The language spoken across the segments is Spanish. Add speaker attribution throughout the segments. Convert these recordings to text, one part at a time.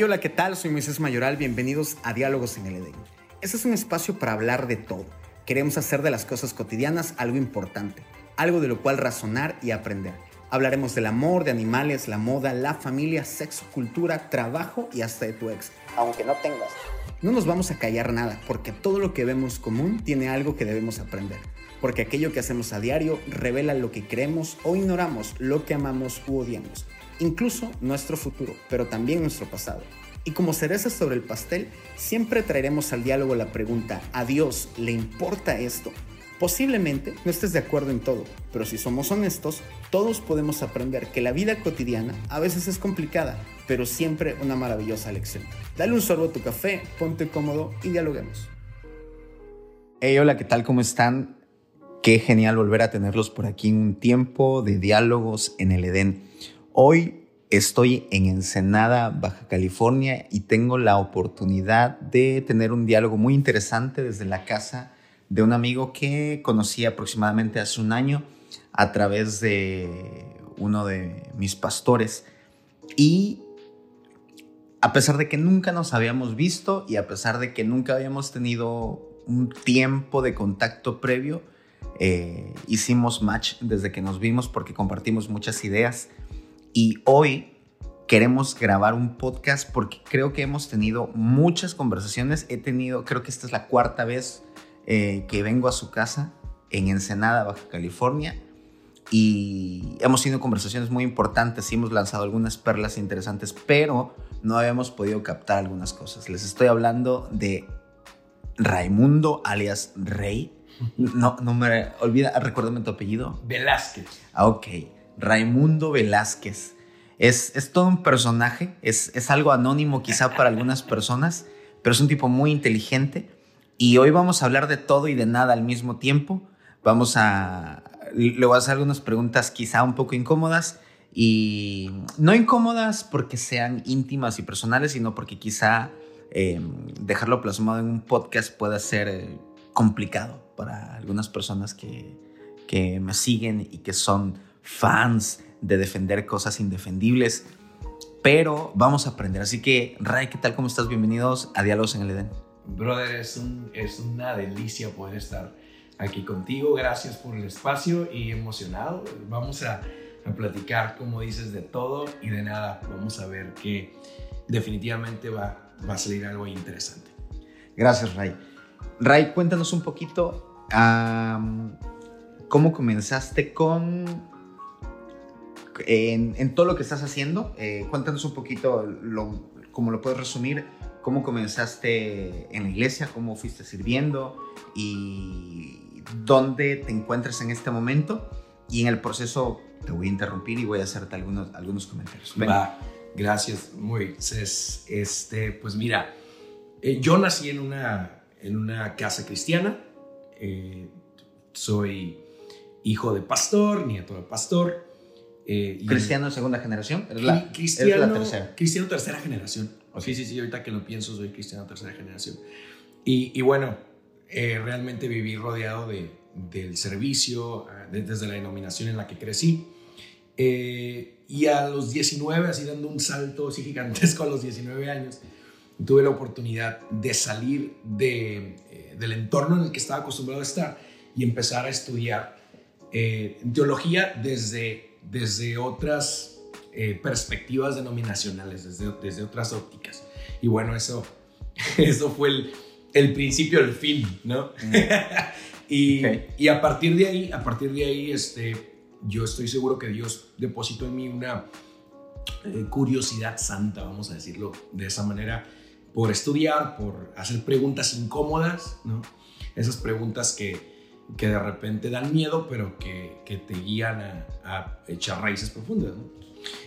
Speaker 1: Hola, ¿qué tal? Soy Moisés Mayoral, bienvenidos a Diálogos en el Edén. Este es un espacio para hablar de todo. Queremos hacer de las cosas cotidianas algo importante, algo de lo cual razonar y aprender. Hablaremos del amor, de animales, la moda, la familia, sexo, cultura, trabajo y hasta de tu ex, aunque no tengas. No nos vamos a callar nada, porque todo lo que vemos común tiene algo que debemos aprender. Porque aquello que hacemos a diario revela lo que creemos o ignoramos, lo que amamos u odiamos, incluso nuestro futuro, pero también nuestro pasado. Y como cereza sobre el pastel, siempre traeremos al diálogo la pregunta, ¿a Dios le importa esto? Posiblemente no estés de acuerdo en todo, pero si somos honestos, todos podemos aprender que la vida cotidiana a veces es complicada, pero siempre una maravillosa lección. Dale un sorbo a tu café, ponte cómodo y dialoguemos. Hey, hola, ¿qué tal? ¿Cómo están? Qué genial volver a tenerlos por aquí en un tiempo de diálogos en el Edén. Hoy estoy en Ensenada, Baja California, y tengo la oportunidad de tener un diálogo muy interesante desde la casa de un amigo que conocí aproximadamente hace un año a través de uno de mis pastores. Y a pesar de que nunca nos habíamos visto y a pesar de que nunca habíamos tenido un tiempo de contacto previo, eh, hicimos match desde que nos vimos porque compartimos muchas ideas. Y hoy queremos grabar un podcast porque creo que hemos tenido muchas conversaciones. He tenido, creo que esta es la cuarta vez eh, que vengo a su casa en Ensenada, Baja California, y hemos tenido conversaciones muy importantes y hemos lanzado algunas perlas interesantes, pero no habíamos podido captar algunas cosas. Les estoy hablando de Raimundo, alias Rey. No, no me olvida, recuérdame tu apellido.
Speaker 2: Velázquez.
Speaker 1: Ah, ok. Raimundo Velázquez. Es, es todo un personaje, es, es algo anónimo quizá para algunas personas, pero es un tipo muy inteligente y hoy vamos a hablar de todo y de nada al mismo tiempo. Vamos a... Le voy a hacer algunas preguntas quizá un poco incómodas y no incómodas porque sean íntimas y personales, sino porque quizá eh, dejarlo plasmado en un podcast pueda ser eh, complicado para algunas personas que, que me siguen y que son fans de defender cosas indefendibles. Pero vamos a aprender. Así que, Ray, ¿qué tal? ¿Cómo estás? Bienvenidos a Diálogos en el Edén.
Speaker 2: Brother, es, un, es una delicia poder estar aquí contigo. Gracias por el espacio y emocionado. Vamos a, a, platicar, como dices, de todo y de nada. Vamos a ver que definitivamente va, va a salir algo interesante.
Speaker 1: Gracias, Ray. Ray, cuéntanos un poquito um, cómo comenzaste con... En, todo lo que estás haciendo, eh, cuéntanos un poquito lo, cómo lo puedes resumir cómo comenzaste en la iglesia, cómo fuiste sirviendo y dónde te encuentras en este momento. Y en el proceso te voy a interrumpir y voy a hacerte algunos, algunos comentarios.
Speaker 2: Va, gracias, Moisés. Este, pues mira, eh, yo nací en una, en una casa cristiana. Eh, soy hijo de pastor, nieto de pastor.
Speaker 1: Eh, ¿Cristiano de segunda generación?
Speaker 2: ¿Eres la, cristiano, eres la tercera. Cristiano tercera generación. Sí, sí, sí, ahorita que lo pienso, soy cristiano tercera generación. Y, y bueno, eh, realmente viví rodeado de, del servicio, ah, desde la denominación en la que crecí. Eh, y a los 19, así dando un salto así gigantesco a los 19 años, tuve la oportunidad de salir de, eh, del entorno en el que estaba acostumbrado a estar y empezar a estudiar teología desde, desde otras eh, perspectivas denominacionales, desde, desde otras ópticas. Y bueno, eso, eso fue el, el principio del fin, ¿no? Mm. y, y, a partir de ahí, a partir de ahí, este, yo estoy seguro que Dios depositó en mí una eh, curiosidad santa, vamos a decirlo de esa manera, por estudiar, por hacer preguntas incómodas, ¿no? Esas preguntas que, que de repente dan miedo, pero que, que te guían a, a, echar raíces profundas. ¿no?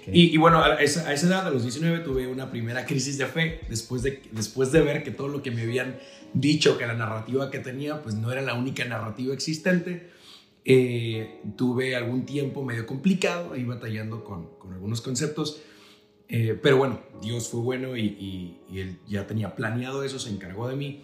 Speaker 2: Y, bueno, a esa, a esa, edad, a los 19, tuve una primera crisis de fe después de, después de ver que todo lo que me habían dicho, que la narrativa que tenía, pues no era la única narrativa existente. Eh, tuve algún tiempo medio complicado ahí batallando con, con algunos conceptos. Eh, pero bueno, Dios fue bueno y, y, y, Él ya tenía planeado eso, se encargó de mí.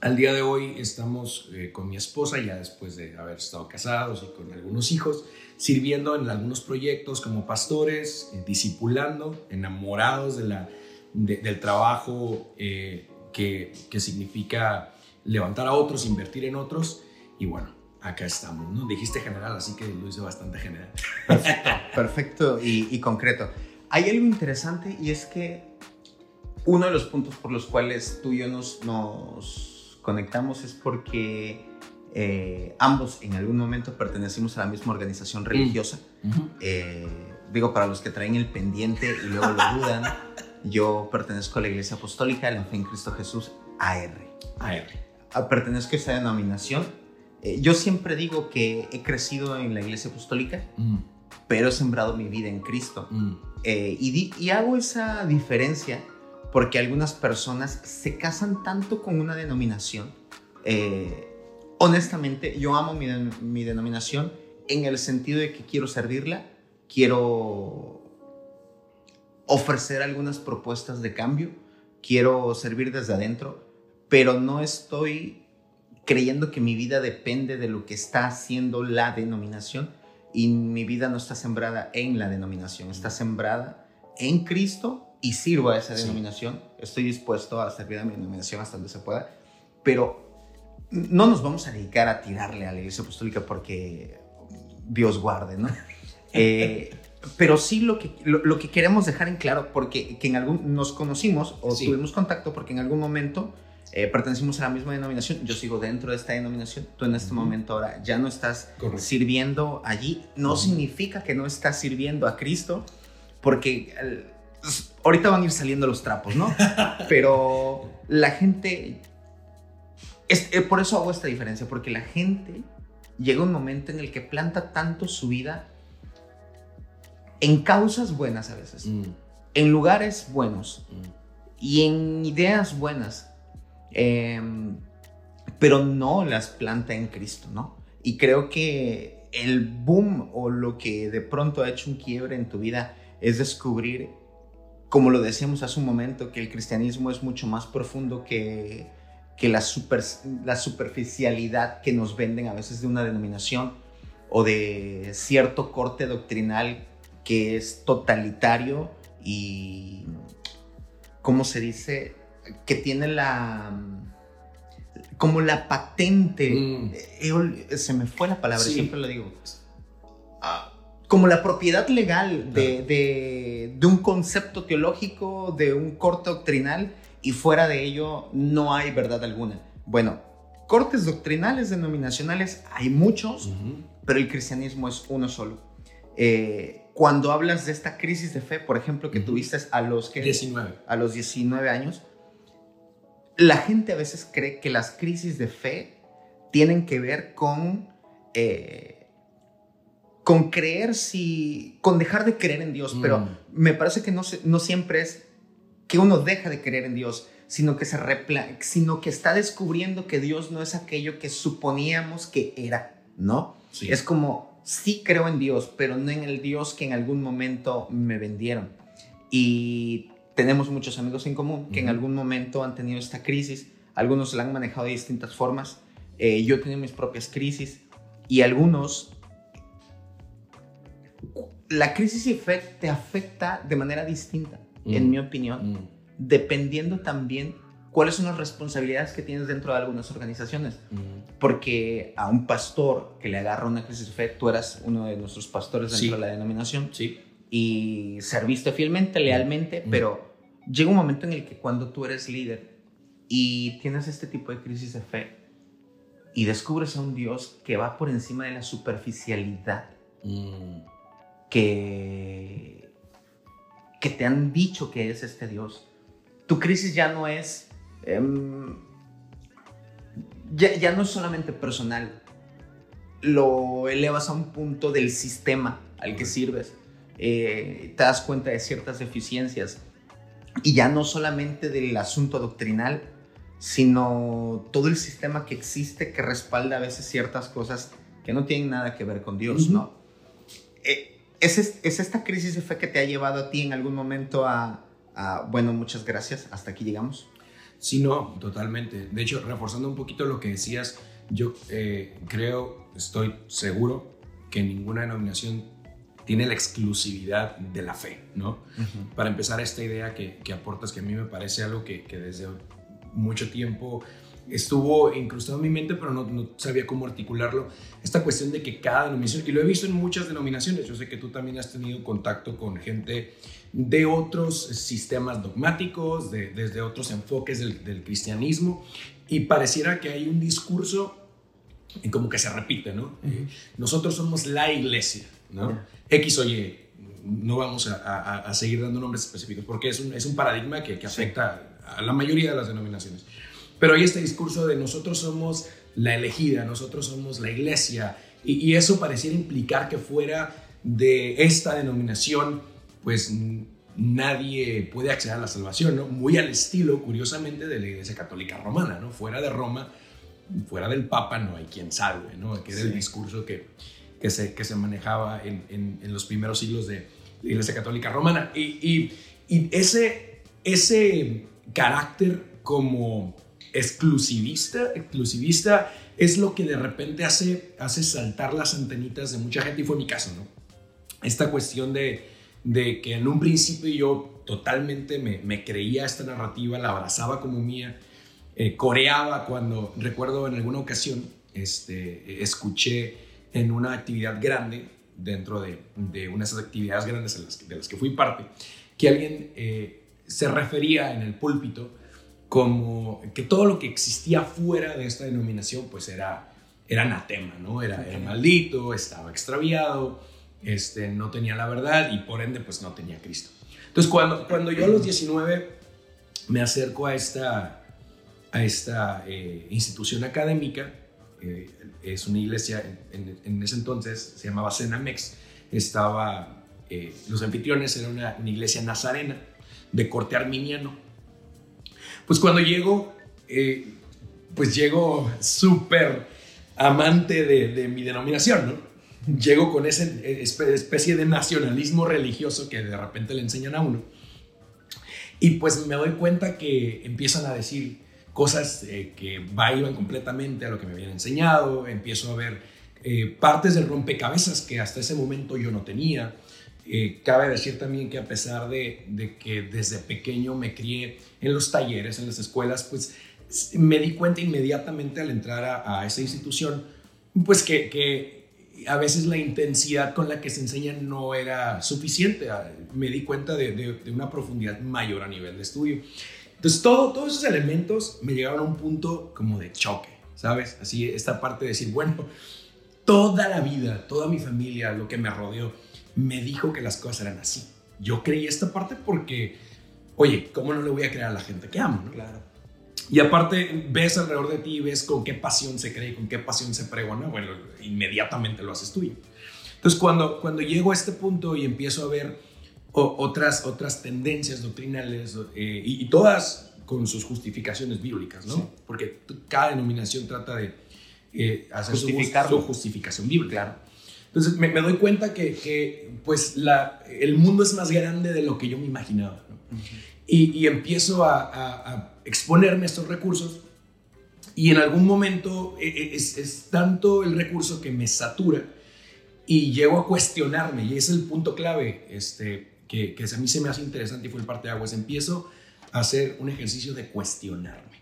Speaker 2: Al día de hoy estamos eh, con mi esposa, ya después de haber estado casados y con algunos hijos sirviendo en algunos proyectos como pastores, eh, discipulando, enamorados de la, del trabajo eh, que, que, significa levantar a otros, invertir en otros. Y bueno, acá estamos, ¿no? Dijiste general, así que lo hice bastante general.
Speaker 1: Perfecto, perfecto y, y concreto. Hay algo interesante y es que uno de los puntos por los cuales tú y yo nos, nos conectamos es porque eh, ambos en algún momento pertenecimos a la misma organización religiosa. Mm. Eh, digo, para los que traen el pendiente y luego lo dudan, yo pertenezco a la Iglesia Apostólica de la Fe en Cristo Jesús, AR.
Speaker 2: AR.
Speaker 1: Ah, pertenezco a esa denominación. Eh, yo siempre digo que he crecido en la Iglesia Apostólica, mm. pero he sembrado mi vida en Cristo. Mm. y, y hago esa diferencia porque algunas personas se casan tanto con una denominación. Eh, honestamente, yo amo mi, mi, denominación en el sentido de que quiero servirla, quiero ofrecer algunas propuestas de cambio, quiero servir desde adentro, pero no estoy creyendo que mi vida depende de lo que está haciendo la denominación y mi vida no está sembrada en la denominación, está sembrada en Cristo y sirvo a esa denominación. Estoy dispuesto a servir a mi denominación hasta donde se pueda, pero no nos vamos a dedicar a tirarle a la iglesia apostólica porque Dios guarde, ¿no? Eh, pero sí lo que, lo, que queremos dejar en claro, porque que en algún, nos conocimos o tuvimos contacto porque en algún momento eh, pertenecimos a la misma denominación, yo sigo dentro de esta denominación, tú en este momento ahora ya no estás sirviendo allí, no significa que no estás sirviendo a Cristo, porque ahorita van a ir saliendo los trapos, ¿no? Pero la gente, es, eh, por eso hago esta diferencia, porque la gente llega un momento en el que planta tanto su vida en causas buenas a veces, mm. en lugares buenos mm. y en ideas buenas, em, pero no las planta en Cristo, ¿no? Y creo que el boom o lo que de pronto ha hecho un quiebre en tu vida es descubrir como lo decíamos hace un momento, que el cristianismo es mucho más profundo que, que la, super, la superficialidad que nos venden a veces de una denominación o de cierto corte doctrinal que es totalitario y, ¿cómo se dice? Que tiene la como la patente, mm. eh, se me fue la palabra, siempre lo digo, como la propiedad legal de, un concepto teológico, de un corte doctrinal, y fuera de ello no hay verdad alguna. Bueno, cortes doctrinales denominacionales hay muchos, pero el cristianismo es uno solo. Eh, cuando hablas de esta crisis de fe, por ejemplo, que tuviste a los, que,
Speaker 2: 19.
Speaker 1: a los 19 años, la gente a veces cree que las crisis de fe tienen que ver con... Eh, con creer si, con dejar de creer en Dios, pero mm. me parece que no, no siempre es que uno deja de creer en Dios, sino que se repla sino que está descubriendo que Dios no es aquello que suponíamos que era, ¿no? Es como, sí creo en Dios, pero no en el Dios que en algún momento me vendieron. Y tenemos muchos amigos en común que en algún momento han tenido esta crisis, algunos la han manejado de distintas formas, eh, yo he tenido mis propias crisis y algunos la crisis te afecta de manera distinta, en mm. mi opinión, mm. dependiendo también cuáles son las responsabilidades que tienes dentro de algunas organizaciones. Mm. Porque a un pastor que le agarra una crisis de fe, tú eras uno de nuestros pastores dentro de la denominación
Speaker 2: sí.
Speaker 1: y serviste fielmente, lealmente, pero llega un momento en el que cuando tú eres líder y tienes este tipo de crisis de fe y descubres a un Dios que va por encima de la superficialidad que, que te han dicho que es este Dios. Tu crisis ya no es, em, ya, no es solamente personal, lo elevas a un punto del sistema al que sirves. Eh, te das cuenta de ciertas deficiencias y ya no solamente del asunto doctrinal, sino todo el sistema que existe que respalda a veces ciertas cosas que no tienen nada que ver con Dios, ¿no? Eh, ¿Es, esta crisis de fe que te ha llevado a ti en algún momento a, bueno, muchas gracias, hasta aquí llegamos?
Speaker 2: Sí, no, totalmente. De hecho, reforzando un poquito lo que decías, yo eh, creo, estoy seguro que ninguna denominación tiene la exclusividad de la fe, ¿no? Para empezar, esta idea que, que, aportas, que a mí me parece algo que, que desde mucho tiempo estuvo incrustado en mi mente, pero no, no, sabía cómo articularlo. Esta cuestión de que cada denominación, y lo he visto en muchas denominaciones, yo sé que tú también has tenido contacto con gente de otros sistemas dogmáticos, de, desde otros enfoques del, del, cristianismo, y pareciera que hay un discurso como que se repite, ¿no? Nosotros somos la iglesia, ¿no? X o Y, no vamos a, a, seguir dando nombres específicos, porque es un, es un paradigma que, que afecta a la mayoría de las denominaciones. Pero hay este discurso de nosotros somos la elegida, nosotros somos la iglesia, y, y eso pareciera implicar que fuera de esta denominación, pues nadie puede acceder a la salvación, ¿no? Muy al estilo, curiosamente, de la iglesia católica romana, ¿no? Fuera de Roma, fuera del Papa, no hay quien salve, ¿no? Que era el discurso que, que, se, que se manejaba en, en, los primeros siglos de la iglesia católica romana. Y, y, y ese, ese carácter como exclusivista, exclusivista es lo que de repente hace, hace saltar las antenitas de mucha gente y fue mi caso, ¿no? Esta cuestión de, de que en un principio yo totalmente me, me, creía esta narrativa, la abrazaba como mía, eh, coreaba cuando, recuerdo en alguna ocasión, este, escuché en una actividad grande, dentro de, de unas actividades grandes de las, de las que fui parte, que alguien eh, se refería en el púlpito como que todo lo que existía fuera de esta denominación pues era, era anatema, ¿no? Era, era maldito, estaba extraviado, este, no tenía la verdad y por ende pues no tenía Cristo. Entonces cuando, cuando yo a los 19 me acerco a esta, a esta eh, institución académica, eh, es una iglesia, en, en, ese entonces se llamaba Cenamex, estaba, eh, los anfitriones eran una, una iglesia nazarena de corte arminiano, pues cuando llego, eh, pues llego súper amante de, mi denominación, ¿no? Llego con esa especie de nacionalismo religioso que de repente le enseñan a uno. Y pues me doy cuenta que empiezan a decir cosas eh, que iban completamente a lo que me habían enseñado, empiezo a ver eh, partes del rompecabezas que hasta ese momento yo no tenía. Eh, cabe decir también que a pesar de, que desde pequeño me crié en los talleres, en las escuelas, pues me di cuenta inmediatamente al entrar a, esa institución, pues que, a veces la intensidad con la que se enseña no era suficiente. Ah, me di cuenta de, una profundidad mayor a nivel de estudio. Entonces, todo, todos esos elementos me llegaron a un punto como de choque, ¿sabes? Así, esta parte de decir, bueno, toda la vida, toda mi familia, lo que me rodeó, me dijo que las cosas eran así. Yo creí esta parte porque, oye, ¿cómo no le voy a creer a la gente que amo? ¿no?
Speaker 1: Claro.
Speaker 2: Y aparte, ves alrededor de ti, ves con qué pasión se cree, con qué pasión se pregona, bueno, inmediatamente lo haces tuyo. Entonces, cuando, cuando llego a este punto y empiezo a ver otras, otras tendencias doctrinales, eh, y, todas con sus justificaciones bíblicas, ¿no? Porque cada denominación trata de eh, hacer su, su, justificación bíblica. Claro. Entonces me, doy cuenta que, que, pues la, el mundo es más grande de lo que yo me imaginaba. y, y, empiezo a, a, exponerme a estos recursos y en algún momento e, e, es, es, tanto el recurso que me satura y llego a cuestionarme y es el punto clave este, que, que a mí se me hace interesante y fue el parte de aguas. Empiezo a hacer un ejercicio de cuestionarme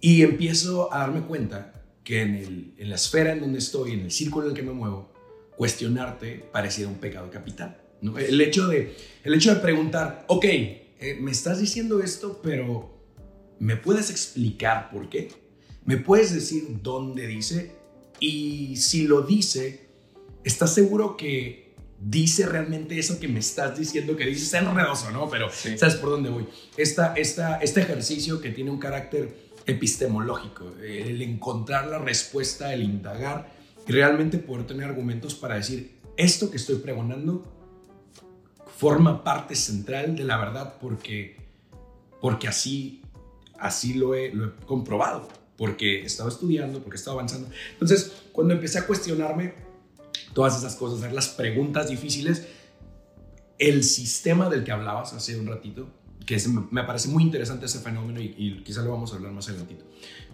Speaker 2: y empiezo a darme cuenta que en, el, en, la esfera en donde estoy, en el círculo en el que me muevo, cuestionarte pareciera un pecado capital. ¿no? El, hecho de, el hecho de preguntar, ok, eh, me estás diciendo esto, pero ¿me puedes explicar por qué? ¿Me puedes decir dónde dice? Y si lo dice, ¿estás seguro que dice realmente eso que me estás diciendo que dice? Está enredoso, ¿no? Pero ¿sabes por dónde voy? Esta, esta, este ejercicio que tiene un carácter epistemológico, el encontrar la respuesta, el indagar y realmente poder tener argumentos para decir, esto que estoy pregonando forma parte central de la verdad porque, porque así, así lo he, lo he comprobado, porque he estado estudiando, porque he estado avanzando. Entonces, cuando empecé a cuestionarme todas esas cosas, hacer las preguntas difíciles, el sistema del que hablabas hace un ratito, que me parece muy interesante ese fenómeno y, y quizá lo vamos a hablar más adelantito.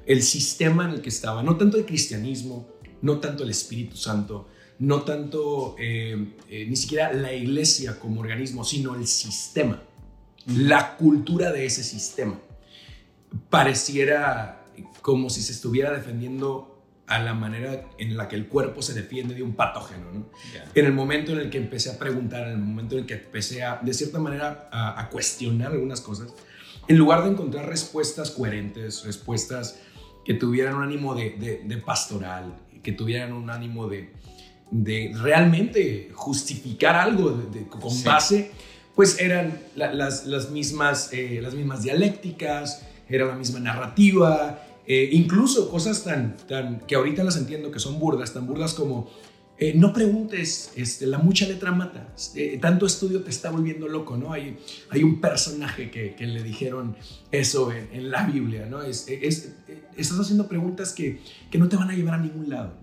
Speaker 2: El sistema en el que estaba, no tanto el cristianismo, no tanto el Espíritu Santo, no tanto eh, eh, ni siquiera la iglesia como organismo, sino el sistema, la cultura de ese sistema. Pareciera como si se estuviera defendiendo a la manera en la que el cuerpo se defiende de un patógeno. En el momento en el que empecé a preguntar, en el momento en el que empecé a, de cierta manera, a, cuestionar algunas cosas, en lugar de encontrar respuestas coherentes, respuestas que tuvieran un ánimo de, pastoral, que tuvieran un ánimo de, de realmente justificar algo con base, pues eran las, las, mismas, eh, las mismas dialécticas, era la misma narrativa, eh, incluso cosas tan, tan, que ahorita las entiendo que son burdas, tan burdas como eh, no preguntes, este, la mucha letra mata, eh, tanto estudio te está volviendo loco, ¿no? Hay, hay un personaje que, que le dijeron eso en, la Biblia, ¿no? Es, estás haciendo preguntas que, que, no te van a llevar a ningún lado.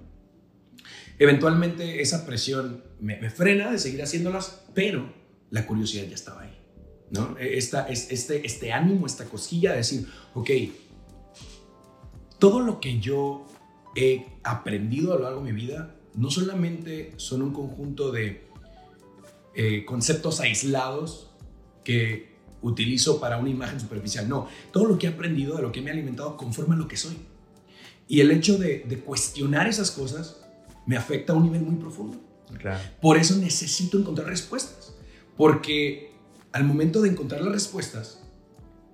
Speaker 2: Eventualmente esa presión me, me frena de seguir haciéndolas, pero la curiosidad ya estaba ahí, ¿no? Esta, este, este ánimo, esta cosquilla de decir, ok, todo lo que yo he aprendido a lo largo de mi vida no solamente son un conjunto de eh, conceptos aislados que utilizo para una imagen superficial, no, todo lo que he aprendido, de lo que me ha alimentado, conforma lo que soy. Y el hecho de, cuestionar esas cosas me afecta a un nivel muy profundo. Por eso necesito encontrar respuestas, porque al momento de encontrar las respuestas,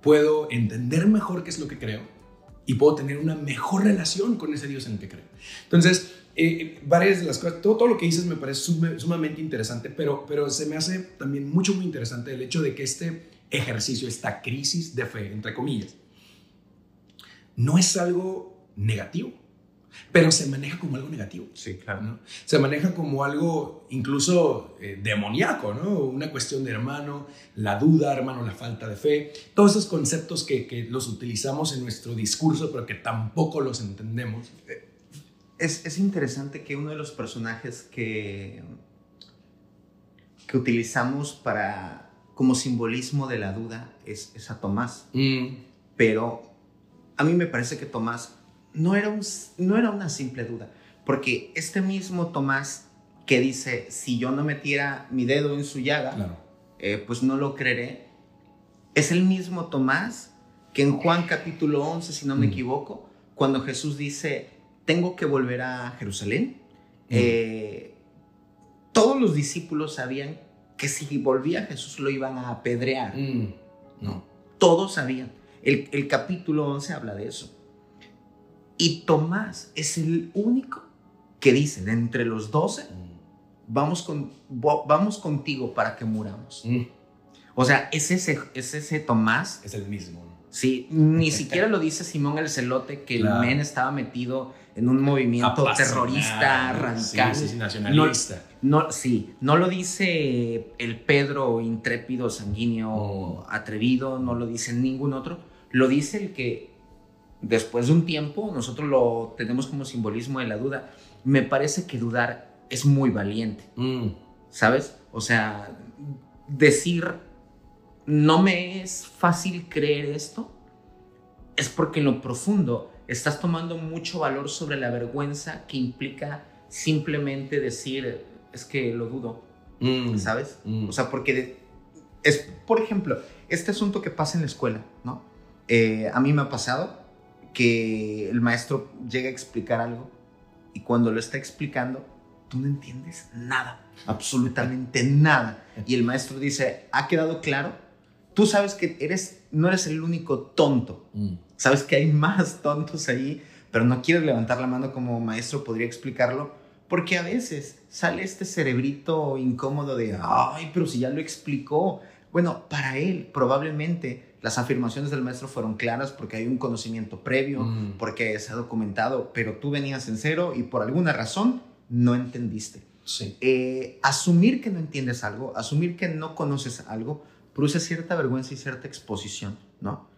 Speaker 2: puedo entender mejor qué es lo que creo y puedo tener una mejor relación con ese Dios en el que creo. Entonces, eh, varias de las cosas, todo, todo, lo que dices me parece sumamente interesante, pero, pero se me hace también mucho, muy interesante el hecho de que este ejercicio, esta crisis de fe, entre comillas, no es algo negativo pero se maneja como algo negativo.
Speaker 1: Sí, claro.
Speaker 2: Se maneja como algo incluso eh, demoníaco, ¿no? Una cuestión de hermano, la duda, hermano, la falta de fe. Todos esos conceptos que, que los utilizamos en nuestro discurso, pero que tampoco los entendemos.
Speaker 1: Es, es, interesante que uno de los personajes que, que utilizamos para, como simbolismo de la duda es, es a Tomás. Mm. Pero a mí me parece que Tomás no era, un, no era una simple duda, porque este mismo Tomás que dice, si yo no metiera mi dedo en su llaga, eh, pues no lo creeré, es el mismo Tomás que en Juan capítulo 11, si no me mm. equivoco, cuando Jesús dice, tengo que volver a Jerusalén, mm. eh, todos los discípulos sabían que si volvía Jesús lo iban a apedrear. Mm. No, todos sabían. El, el capítulo 11 habla de eso. Y Tomás es el único que dice, de entre los doce, vamos, con, vamos contigo para que muramos. Mm. O sea, es ese, es ese Tomás.
Speaker 2: Es el mismo.
Speaker 1: Sí, ni siquiera lo dice Simón el Celote, que el men estaba metido en un movimiento terrorista, radical.
Speaker 2: Sí, nacionalista.
Speaker 1: No, sí, no lo dice el Pedro intrépido, sanguíneo, mm. atrevido, no lo dice ningún otro. Lo dice el que después de un tiempo, nosotros lo tenemos como simbolismo de la duda. Me parece que dudar es muy valiente, mm. ¿sabes? O sea, decir, no me es fácil creer esto, es porque en lo profundo estás tomando mucho valor sobre la vergüenza que implica simplemente decir, es que lo dudo, mm. ¿sabes? Mm. O sea, porque es, por ejemplo, este asunto que pasa en la escuela, ¿no? Eh, a mí me ha pasado, que el maestro llega a explicar algo y cuando lo está explicando, tú no entiendes nada, absolutamente nada. Y el maestro dice, ¿ha quedado claro? Tú sabes que eres, no eres el único tonto. Mm. Sabes que hay más tontos ahí, pero no quieres levantar la mano como maestro podría explicarlo, porque a veces sale este cerebrito incómodo de, ay, pero si ya lo explicó. Bueno, para él probablemente las afirmaciones del maestro fueron claras porque hay un conocimiento previo, mm. porque se ha documentado, pero tú venías en cero y por alguna razón no entendiste.
Speaker 2: Sí.
Speaker 1: Eh, asumir que no entiendes algo, asumir que no conoces algo, produce cierta vergüenza y cierta exposición, ¿no?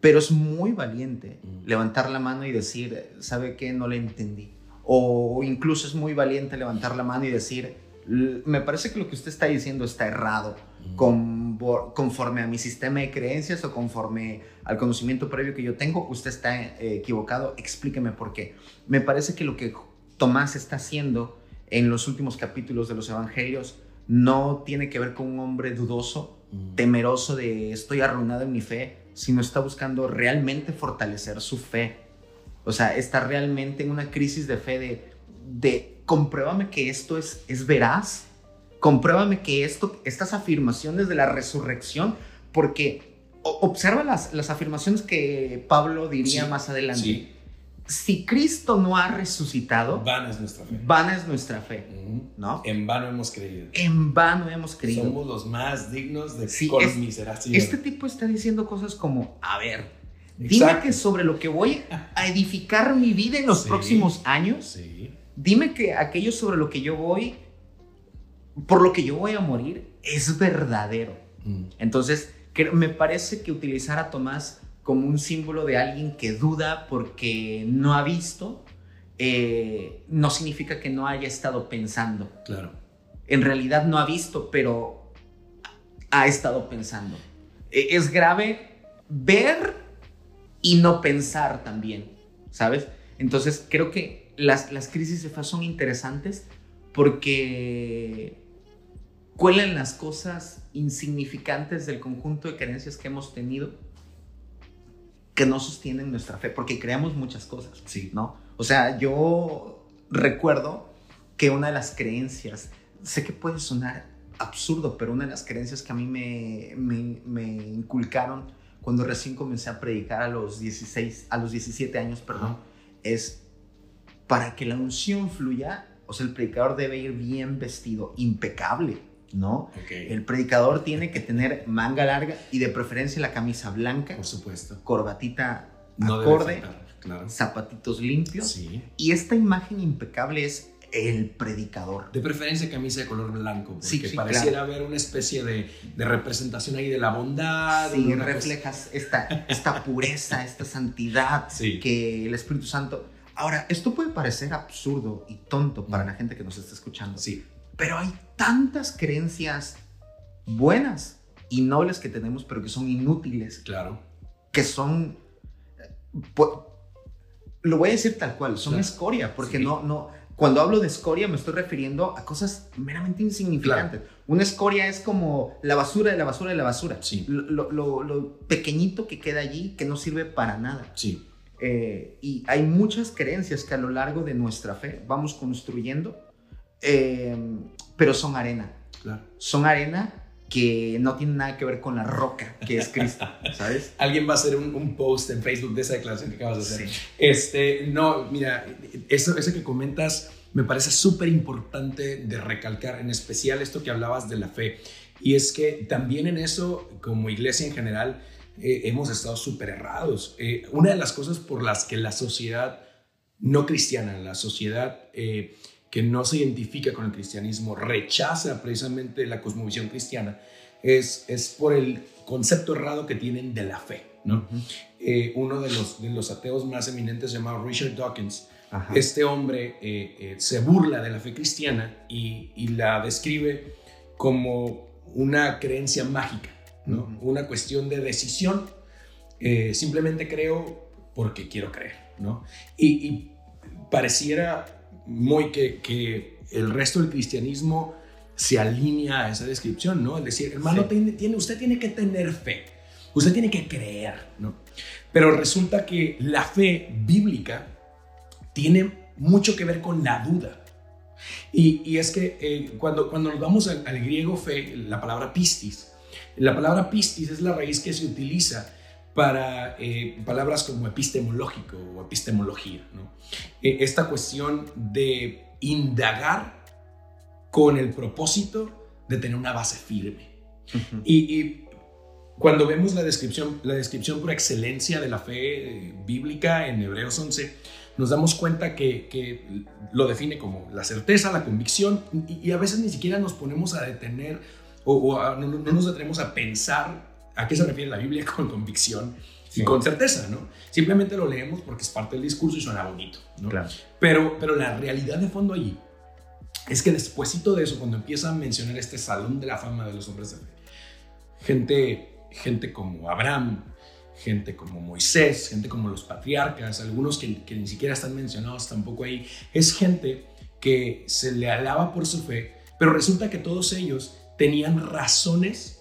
Speaker 1: Pero es muy valiente mm. levantar la mano y decir, ¿sabe qué? No le entendí. O incluso es muy valiente levantar la mano y decir, me parece que lo que usted está diciendo está errado conforme a mi sistema de creencias o conforme al conocimiento previo que yo tengo, usted está eh, equivocado, explíqueme por qué. Me parece que lo que Tomás está haciendo en los últimos capítulos de los evangelios no tiene que ver con un hombre dudoso, mm. temeroso de estoy arruinado en mi fe, sino está buscando realmente fortalecer su fe. O sea, está realmente en una crisis de fe de, de compruébame que esto es, es veraz, compruébame que esto, estas afirmaciones de la resurrección, porque observa las, las afirmaciones que Pablo diría más adelante si Cristo no ha resucitado,
Speaker 2: vana es nuestra fe.
Speaker 1: Vana es nuestra fe, ¿no?
Speaker 2: En vano hemos creído.
Speaker 1: En vano hemos creído.
Speaker 2: Somos los más dignos de
Speaker 1: sí, Este tipo está diciendo cosas como, a ver, dime que sobre lo que voy a edificar mi vida en los próximos años, dime que aquello sobre lo que yo voy, por lo que yo voy a morir, es verdadero. Mm. Entonces, me parece que utilizar a Tomás como un símbolo de alguien que duda porque no ha visto, eh, no significa que no haya estado pensando.
Speaker 2: Claro.
Speaker 1: En realidad no ha visto, pero ha estado pensando. E, es grave ver y no pensar también, ¿sabes? Entonces creo que las, las crisis de fe son interesantes porque cuelan las cosas insignificantes del conjunto de creencias que hemos tenido que no sostienen nuestra fe, porque creamos muchas cosas,
Speaker 2: sí.
Speaker 1: ¿no? O sea, yo recuerdo que una de las creencias, sé que puede sonar absurdo, pero una de las creencias que a mí me, me, inculcaron cuando recién comencé a predicar a los 16, a los 17 años, perdón, es para que la unción fluya, o sea, el predicador debe ir bien vestido, impecable. ¿No? El predicador tiene que tener manga larga y de preferencia la camisa blanca.
Speaker 2: Por supuesto.
Speaker 1: Corbatita acorde, zapatitos limpios. Y esta imagen impecable es el predicador.
Speaker 2: De preferencia camisa de color blanco, porque pareciera haber una especie de, representación ahí de la bondad.
Speaker 1: Sí, reflejas esta, esta pureza, esta santidad que el Espíritu Santo... Ahora, esto puede parecer absurdo y tonto para la gente que nos está escuchando.
Speaker 2: Sí.
Speaker 1: Pero hay tantas creencias buenas y nobles que tenemos, pero que son inútiles.
Speaker 2: Claro.
Speaker 1: Que son. lo voy a decir tal cual, son escoria, porque no, no. Cuando hablo de escoria me estoy refiriendo a cosas meramente insignificantes. Una escoria es como la basura de la basura de la basura.
Speaker 2: Sí.
Speaker 1: Lo, pequeñito que queda allí que no sirve para nada.
Speaker 2: Sí.
Speaker 1: Eh, y hay muchas creencias que a lo largo de nuestra fe vamos construyendo Em, pero son arena. Son arena que no tiene nada que ver con la roca que es Cristo, ¿sabes?
Speaker 2: Alguien va a hacer un, post en Facebook de esa declaración que acabas de hacer. Este, no, mira, eso, eso que comentas me parece súper importante de recalcar, en especial esto que hablabas de la fe. Y es que también en eso, como iglesia en general, eh, hemos estado súper errados. Eh, una de las cosas por las que la sociedad no cristiana, la sociedad... Eh, que no se identifica con el cristianismo rechaza precisamente la cosmovisión cristiana es, es por el concepto errado que tienen de la fe. ¿no? Eh, uno de los, de los ateos más eminentes llamado Richard Dawkins, este hombre eh, eh, se burla de la fe cristiana y, y la describe como una creencia mágica, ¿no? una cuestión de decisión. simplemente creo porque quiero creer. ¿no? y, y pareciera muy que, el resto del cristianismo se alinea a esa descripción, ¿no? Es decir, hermano, tiene, usted tiene que tener fe, usted tiene que creer, ¿no? Pero resulta que la fe bíblica tiene mucho que ver con la duda. Y, es que eh, cuando, cuando nos vamos al, al, griego fe, la palabra pistis, la palabra pistis es la raíz que se utiliza para eh, palabras como epistemológico o epistemología. ¿no? Eh, esta cuestión de indagar con el propósito de tener una base firme. y, cuando vemos la descripción, la descripción por excelencia de la fe eh, bíblica en Hebreos 11, nos damos cuenta que, lo define como la certeza, la convicción, y, a veces ni siquiera nos ponemos a detener o, no, no, nos detenemos a pensar ¿A qué se refiere la Biblia con convicción y con certeza? ¿no? Simplemente lo leemos porque es parte del discurso y suena bonito. ¿no? Pero, pero la realidad de fondo allí es que despuésito de eso, cuando empieza a mencionar este salón de la fama de los hombres de fe, gente, gente como Abraham, gente como Moisés, gente como los patriarcas, algunos que, que, ni siquiera están mencionados tampoco ahí, es gente que se le alaba por su fe, pero resulta que todos ellos tenían razones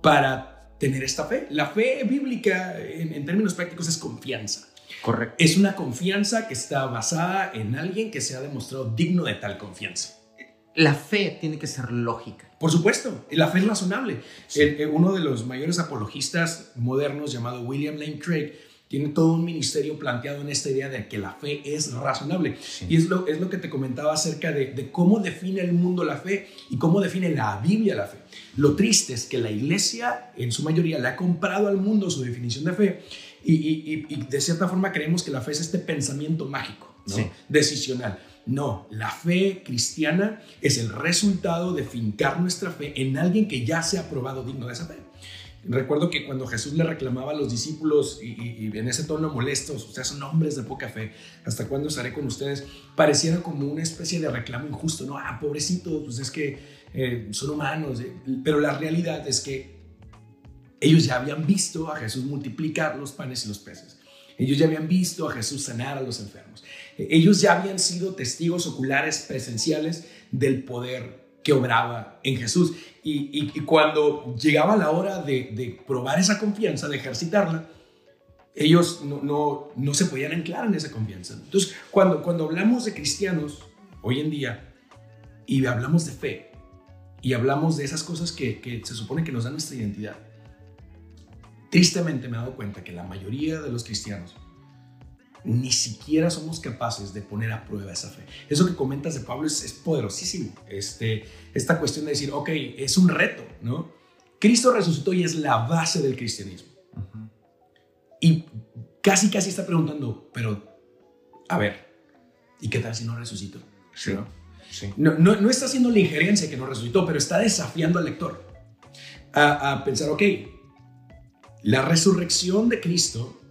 Speaker 2: para tener esta fe. La fe bíblica, en, términos prácticos, es confianza.
Speaker 1: Correcto.
Speaker 2: Es una confianza que está basada en alguien que se ha demostrado digno de tal confianza.
Speaker 1: La fe tiene que ser lógica.
Speaker 2: Por supuesto, la fe es razonable. Uno de los mayores apologistas modernos llamado William Lane Craig tiene todo un ministerio planteado en esta idea de que la fe es razonable. Y es lo, es lo que te comentaba acerca de, cómo define el mundo la fe y cómo define la Biblia la fe. Lo triste es que la iglesia en su mayoría le ha comprado al mundo su definición de fe y, de cierta forma creemos que la fe es este pensamiento mágico, decisional. No, la fe cristiana es el resultado de fincar nuestra fe en alguien que ya se ha probado digno de esa fe. Recuerdo que cuando Jesús le reclamaba a los discípulos y, en ese tono molestos, ustedes son hombres de poca fe, ¿hasta cuándo estaré con ustedes? Pareciera como una especie de reclamo injusto, ¿no? Ah, pobrecitos, pues es que eh, son humanos, eh, pero la realidad es que ellos ya habían visto a Jesús multiplicar los panes y los peces. Ellos ya habían visto a Jesús sanar a los enfermos. Ellos ya habían sido testigos oculares presenciales del poder que obraba en Jesús. Y, cuando llegaba la hora de, probar esa confianza, de ejercitarla, ellos no, no, se podían anclar en esa confianza. Entonces, cuando, cuando hablamos de cristianos hoy en día y hablamos de fe y hablamos de esas cosas que, que se supone que nos dan nuestra identidad, tristemente me he dado cuenta que la mayoría de los cristianos ni siquiera somos capaces de poner a prueba esa fe. Eso que comentas de Pablo es, poderosísimo. Este, esta cuestión de decir, ok, es un reto, ¿no? Cristo resucitó y es la base del cristianismo. Y casi, casi está preguntando, pero, a ver, ¿y qué tal si no resucitó?
Speaker 1: Sí.
Speaker 2: ¿No? No, no, está haciendo la injerencia que no resucitó, pero está desafiando al lector a, a pensar, ok, la resurrección de Cristo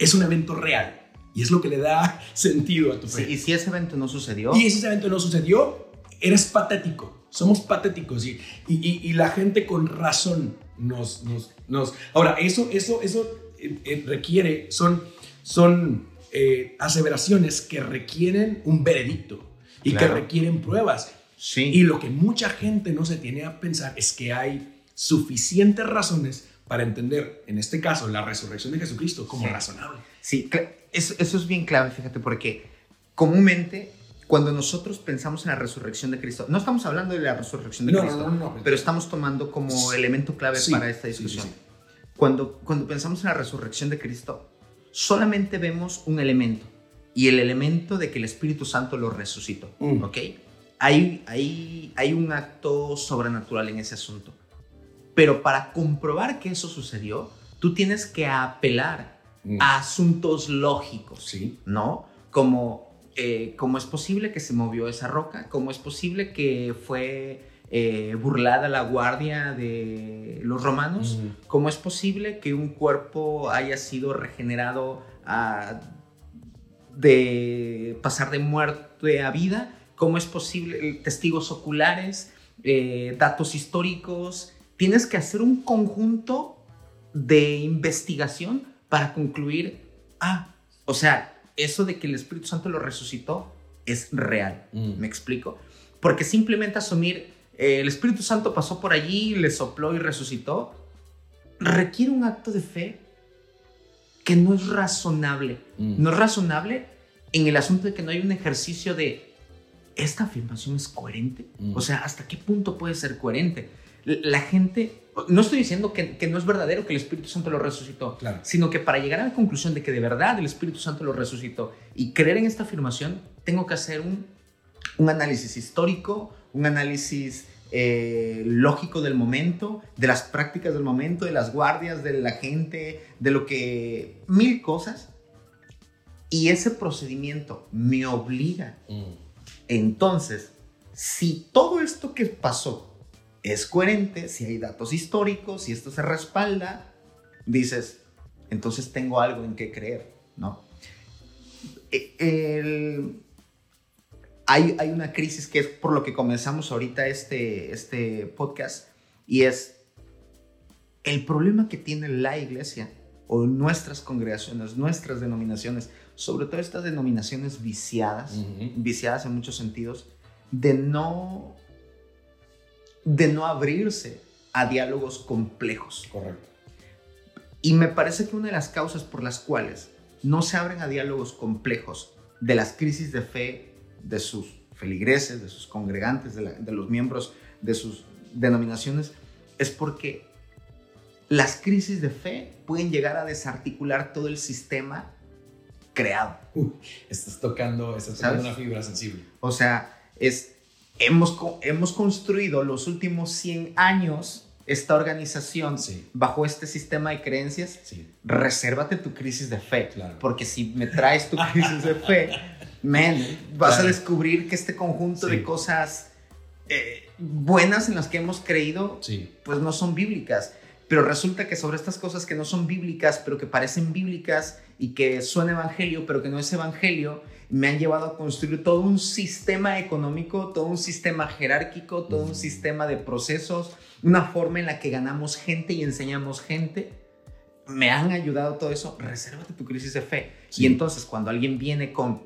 Speaker 2: es un evento real. Y es lo que le da sentido a tu fe.
Speaker 1: y si ese evento no sucedió.
Speaker 2: Y si ese evento no sucedió, eres patético. Somos patéticos. Y, y, la gente con razón nos, nos, nos... Ahora, eso, eso, eso eh, eh, requiere, son, son eh, aseveraciones que requieren un veredicto y que requieren pruebas.
Speaker 1: Sí.
Speaker 2: Y lo que mucha gente no se tiene a pensar es que hay suficientes razones para entender, en este caso, la resurrección de Jesucristo como razonable.
Speaker 1: Sí, eso, es bien clave, fíjate, porque comúnmente cuando nosotros pensamos en la resurrección de Cristo, no estamos hablando de la resurrección de Cristo, no, pero estamos tomando como elemento clave para esta discusión. cuando, cuando pensamos en la resurrección de Cristo, solamente vemos un elemento, y el elemento de que el Espíritu Santo lo resucitó, mm. ¿ok? Hay, hay, hay un acto sobrenatural en ese asunto. Pero para comprobar que eso sucedió, tú tienes que apelar mm. a asuntos lógicos,
Speaker 2: ¿Sí?
Speaker 1: ¿no? Como eh, cómo es posible que se movió esa roca, cómo es posible que fue eh, burlada la guardia de los romanos, mm. cómo es posible que un cuerpo haya sido regenerado de pasar de muerte a vida, cómo es posible testigos oculares, eh, datos históricos, tienes que hacer un conjunto de investigación para concluir, ah, o sea, eso de que el Espíritu Santo lo resucitó es real. Mm. ¿Me explico? Porque simplemente asumir eh, el Espíritu Santo pasó por allí, le sopló y resucitó, requiere un acto de fe que no es razonable. Mm. No es razonable en el asunto de que no hay un ejercicio de, ¿esta afirmación es coherente? Mm. O sea, ¿hasta qué punto puede ser coherente? La gente, no estoy diciendo que, no es verdadero que el Espíritu Santo lo resucitó, sino que para llegar a la conclusión de que de verdad el Espíritu Santo lo resucitó y creer en esta afirmación, tengo que hacer un, análisis histórico, un análisis eh, lógico del momento, de las prácticas del momento, de las guardias, de la gente, de lo que... mil cosas. Y ese procedimiento me obliga. Mm. Entonces, si todo esto que pasó es coherente, si hay datos históricos, si esto se respalda, dices, entonces tengo algo en qué creer, ¿no? E, hay, hay, una crisis que es por lo que comenzamos ahorita este, este podcast y es el problema que tiene la iglesia o nuestras congregaciones, nuestras denominaciones, sobre todo estas denominaciones viciadas, viciadas en muchos sentidos, de no, de no abrirse a diálogos complejos.
Speaker 2: Correcto.
Speaker 1: Y me parece que una de las causas por las cuales no se abren a diálogos complejos de las crisis de fe de sus feligreses, de sus congregantes, de, de los miembros de sus denominaciones, es porque las crisis de fe pueden llegar a desarticular todo el sistema creado.
Speaker 2: estás tocando, estás tocando una fibra sensible.
Speaker 1: O sea, es, hemos, hemos construido los últimos 100 años esta organización bajo este sistema de creencias, resérvate tu crisis de fe. Porque si me traes tu crisis de fe, man, vas a descubrir que este conjunto de cosas eh, buenas en las que hemos creído, pues no son bíblicas. Pero resulta que sobre estas cosas que no son bíblicas, pero que parecen bíblicas y que son evangelio, pero que no es evangelio, me han llevado a construir todo un sistema económico, todo un sistema jerárquico, todo un sistema de procesos, una forma en la que ganamos gente y enseñamos gente. Me han ayudado todo eso. Resérvate tu crisis de fe. Y entonces cuando alguien viene con,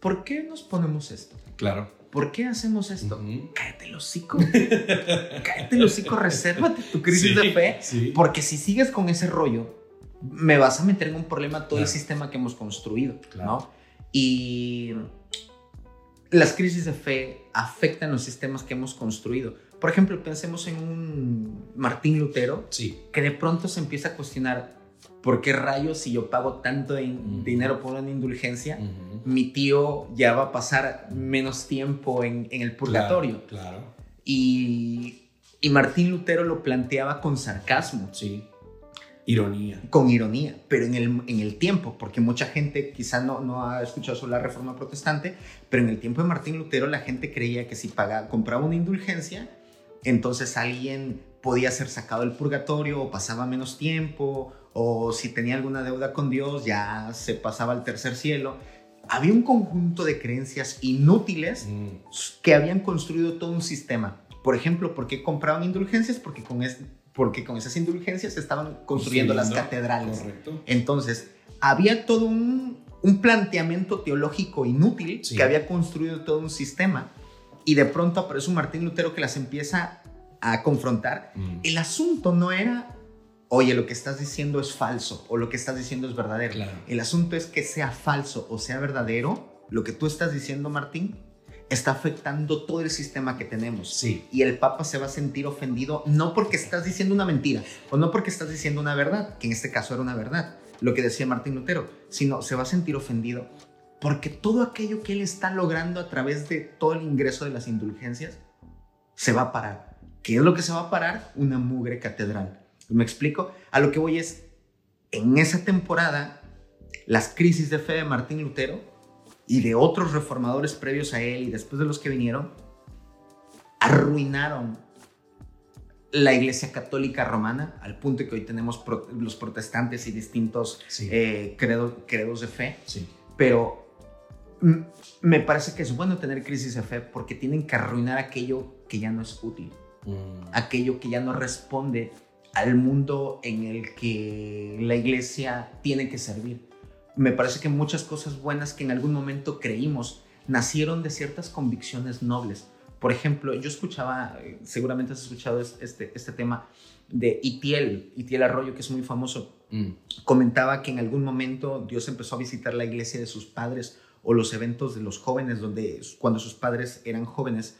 Speaker 1: ¿por qué nos ponemos esto?
Speaker 2: Claro.
Speaker 1: ¿Por qué hacemos esto? Cállate el hocico. Cállate el hocico, resérvate tu crisis de fe. Porque si sigues con ese rollo, me vas a meter en un problema todo el sistema que hemos construido. ¿no? Y las crisis de fe afectan los sistemas que hemos construido. Por ejemplo, pensemos en un Martín Lutero, que de pronto se empieza a cuestionar, ¿por qué rayos si yo pago tanto dinero por una indulgencia, mi tío ya va a pasar menos tiempo en, el purgatorio?
Speaker 2: Claro.
Speaker 1: Y, y, Martín Lutero lo planteaba con sarcasmo.
Speaker 2: Sí. Ironía.
Speaker 1: Con ironía, pero en el, en el tiempo, porque mucha gente quizá no, no ha escuchado sobre la reforma protestante, pero en el tiempo de Martín Lutero la gente creía que si pagaba, compraba una indulgencia, entonces alguien podía ser sacado del purgatorio o pasaba menos tiempo o si tenía alguna deuda con Dios ya se pasaba al tercer cielo. Había un conjunto de creencias inútiles mm. que habían construido todo un sistema. Por ejemplo, ¿por qué compraban indulgencias? Porque con, porque con esas indulgencias estaban construyendo las catedrales.
Speaker 2: Correcto.
Speaker 1: Entonces, había todo un, planteamiento teológico inútil que había construido todo un sistema y de pronto aparece un Martín Lutero que las empieza a confrontar. Mm. El asunto no era oye, lo que estás diciendo es falso o lo que estás diciendo es verdadero. El asunto es que sea falso o sea verdadero, lo que tú estás diciendo, Martín, está afectando todo el sistema que tenemos.
Speaker 2: Sí.
Speaker 1: Y el Papa se va a sentir ofendido no porque estás diciendo una mentira o no porque estás diciendo una verdad, que en este caso era una verdad, lo que decía Martín Lutero, sino se va a sentir ofendido porque todo aquello que él está logrando a través de todo el ingreso de las indulgencias se va a parar. ¿Qué es lo que se va a parar? Una mugre catedral ¿Me explico? A lo que voy es, en esa temporada, las crisis de fe de Martín Lutero y de otros reformadores previos a él y después de los que vinieron, arruinaron la Iglesia Católica Romana al punto que hoy tenemos los protestantes y distintos eh, credos de fe.
Speaker 2: Sí.
Speaker 1: Pero me parece que es bueno tener crisis de fe porque tienen que arruinar aquello que ya no es útil, mm. aquello que ya no responde al mundo en el que la iglesia tiene que servir. Me parece que muchas cosas buenas que en algún momento creímos nacieron de ciertas convicciones nobles. Por ejemplo, yo escuchaba, eh, seguramente has escuchado este, este tema de Itiel, Itiel Arroyo, que es muy famoso. Mm. Comentaba que en algún momento Dios empezó a visitar la iglesia de sus padres o los eventos de los jóvenes, donde cuando sus padres eran jóvenes.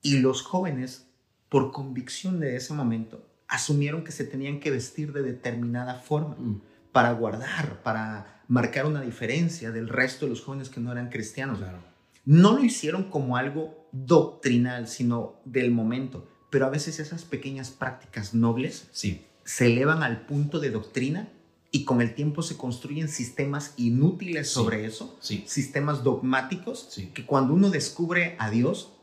Speaker 1: Y los jóvenes, por convicción de ese momento, asumieron que se tenían que vestir de determinada forma mm. Para guardar, para marcar una diferencia del resto de los jóvenes que no eran cristianos. No lo hicieron como algo doctrinal, sino del momento. Pero a veces esas pequeñas prácticas nobles
Speaker 2: sí.
Speaker 1: se elevan al punto de doctrina y con el tiempo se construyen sistemas inútiles sobre eso, sistemas dogmáticos, que cuando uno descubre a Dios,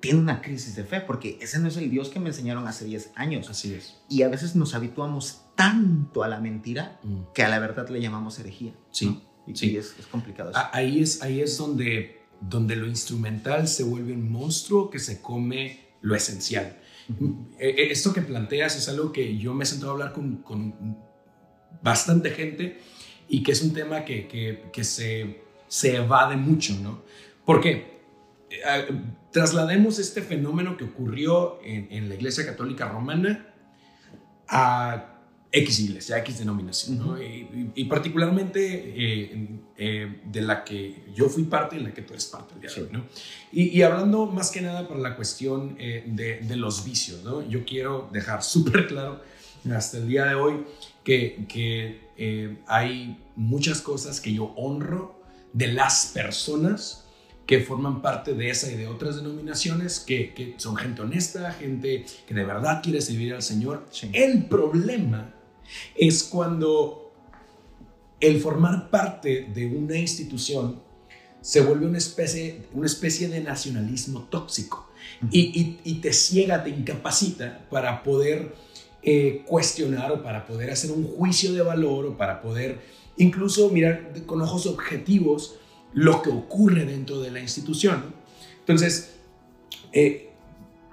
Speaker 1: tiene una crisis de fe, porque ese no es el Dios que me enseñaron hace 10 años.
Speaker 2: Así es.
Speaker 1: Y a veces nos habituamos tanto a la mentira mm. que a la verdad le llamamos herejía.
Speaker 2: Sí.
Speaker 1: Y,
Speaker 2: sí.
Speaker 1: es, complicado.
Speaker 2: Ahí es, ahí es donde, donde lo instrumental se vuelve un monstruo que se come lo esencial. E, e, esto que planteas es algo que yo me he sentado a hablar con, con bastante gente y que es un tema que, que, se, se, evade mucho, ¿no? Porque eh, traslademos este fenómeno que ocurrió en, en la Iglesia Católica Romana a X iglesia, X denominación, y, particularmente eh, eh, de la que yo fui parte y la que tú eres parte del día de hoy, ¿no? Y, hablando más que nada por la cuestión eh, de, los vicios, ¿no? Yo quiero dejar súper claro hasta el día de hoy que, que hay muchas cosas que yo honro de las personas que forman parte de esa y de otras denominaciones, que, que son gente honesta, gente que de verdad quiere servir al Señor. El problema es cuando el formar parte de una institución se vuelve una especie, una especie de nacionalismo tóxico y, te ciega, te incapacita para poder eh, cuestionar o para poder hacer un juicio de valor o para poder incluso mirar con ojos objetivos lo que ocurre dentro de la institución. Entonces, eh,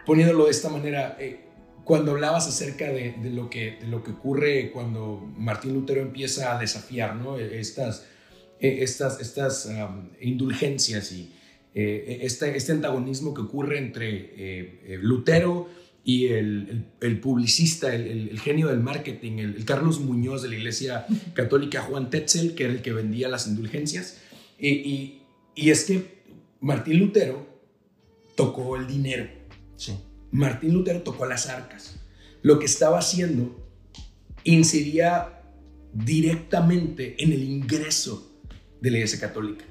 Speaker 2: poniéndolo de esta manera, eh, cuando hablabas acerca de, lo que, lo que ocurre cuando Martín Lutero empieza a desafiar ¿no? estas, eh, estas, estas indulgencias y este, este, antagonismo que ocurre entre eh, Lutero y el, publicista, el, genio del marketing, el, Carlos Muñoz de la Iglesia Católica, Juan Tetzel, que era el que vendía las indulgencias. Y, y es que Martín Lutero tocó el dinero. Sí. Martín Lutero tocó las arcas. Lo que estaba haciendo incidía directamente en el ingreso de la Iglesia Católica,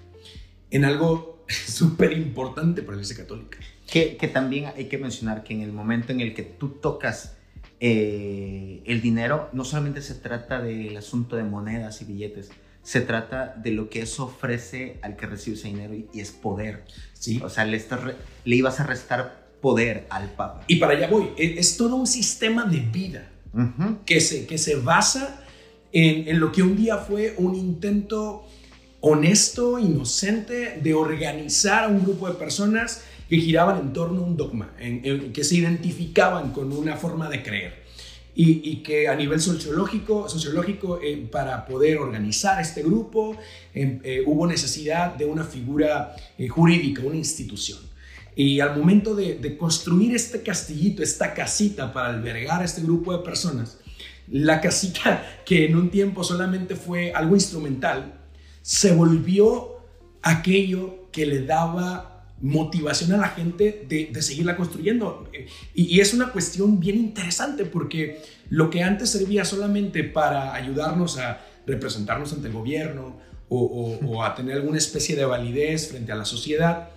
Speaker 2: en algo súper importante para la Iglesia Católica.
Speaker 1: Que, también hay que mencionar que en el momento en el que tú tocas eh, el dinero, no solamente se trata del asunto de monedas y billetes, se trata de lo que eso ofrece al que recibe ese dinero y, es poder. ¿Sí? O sea, le, le ibas a restar poder al Papa.
Speaker 2: Y para allá voy. E, es, todo un sistema de vida que, se, que se basa en, en, lo que un día fue un intento honesto, inocente, de organizar a un grupo de personas que giraban en torno a un dogma, en, que se identificaban con una forma de creer. Y, que a nivel sociológico, sociológico eh, para poder organizar este grupo em, eh, hubo necesidad de una figura eh, jurídica, una institución. Y al momento de, construir este castillito, esta casita para albergar a este grupo de personas, la casita que en un tiempo solamente fue algo instrumental, se volvió aquello que le daba motivación a la gente de, seguirla construyendo. Y, es una cuestión bien interesante porque lo que antes servía solamente para ayudarnos a representarnos ante el gobierno o a tener alguna especie de validez frente a la sociedad,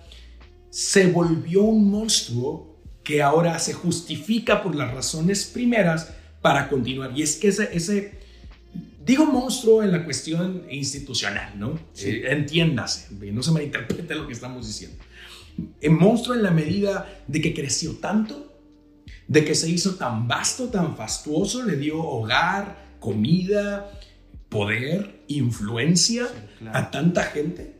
Speaker 2: se volvió un monstruo que ahora se justifica por las razones primeras para continuar. Y es que ese, ese digo monstruo en la cuestión institucional, ¿no? Eh, entiéndase, no se malinterprete lo que estamos diciendo. El monstruo en la medida de que creció tanto, de que se hizo tan vasto, tan fastuoso, le dio hogar, comida, poder, influencia a tanta gente,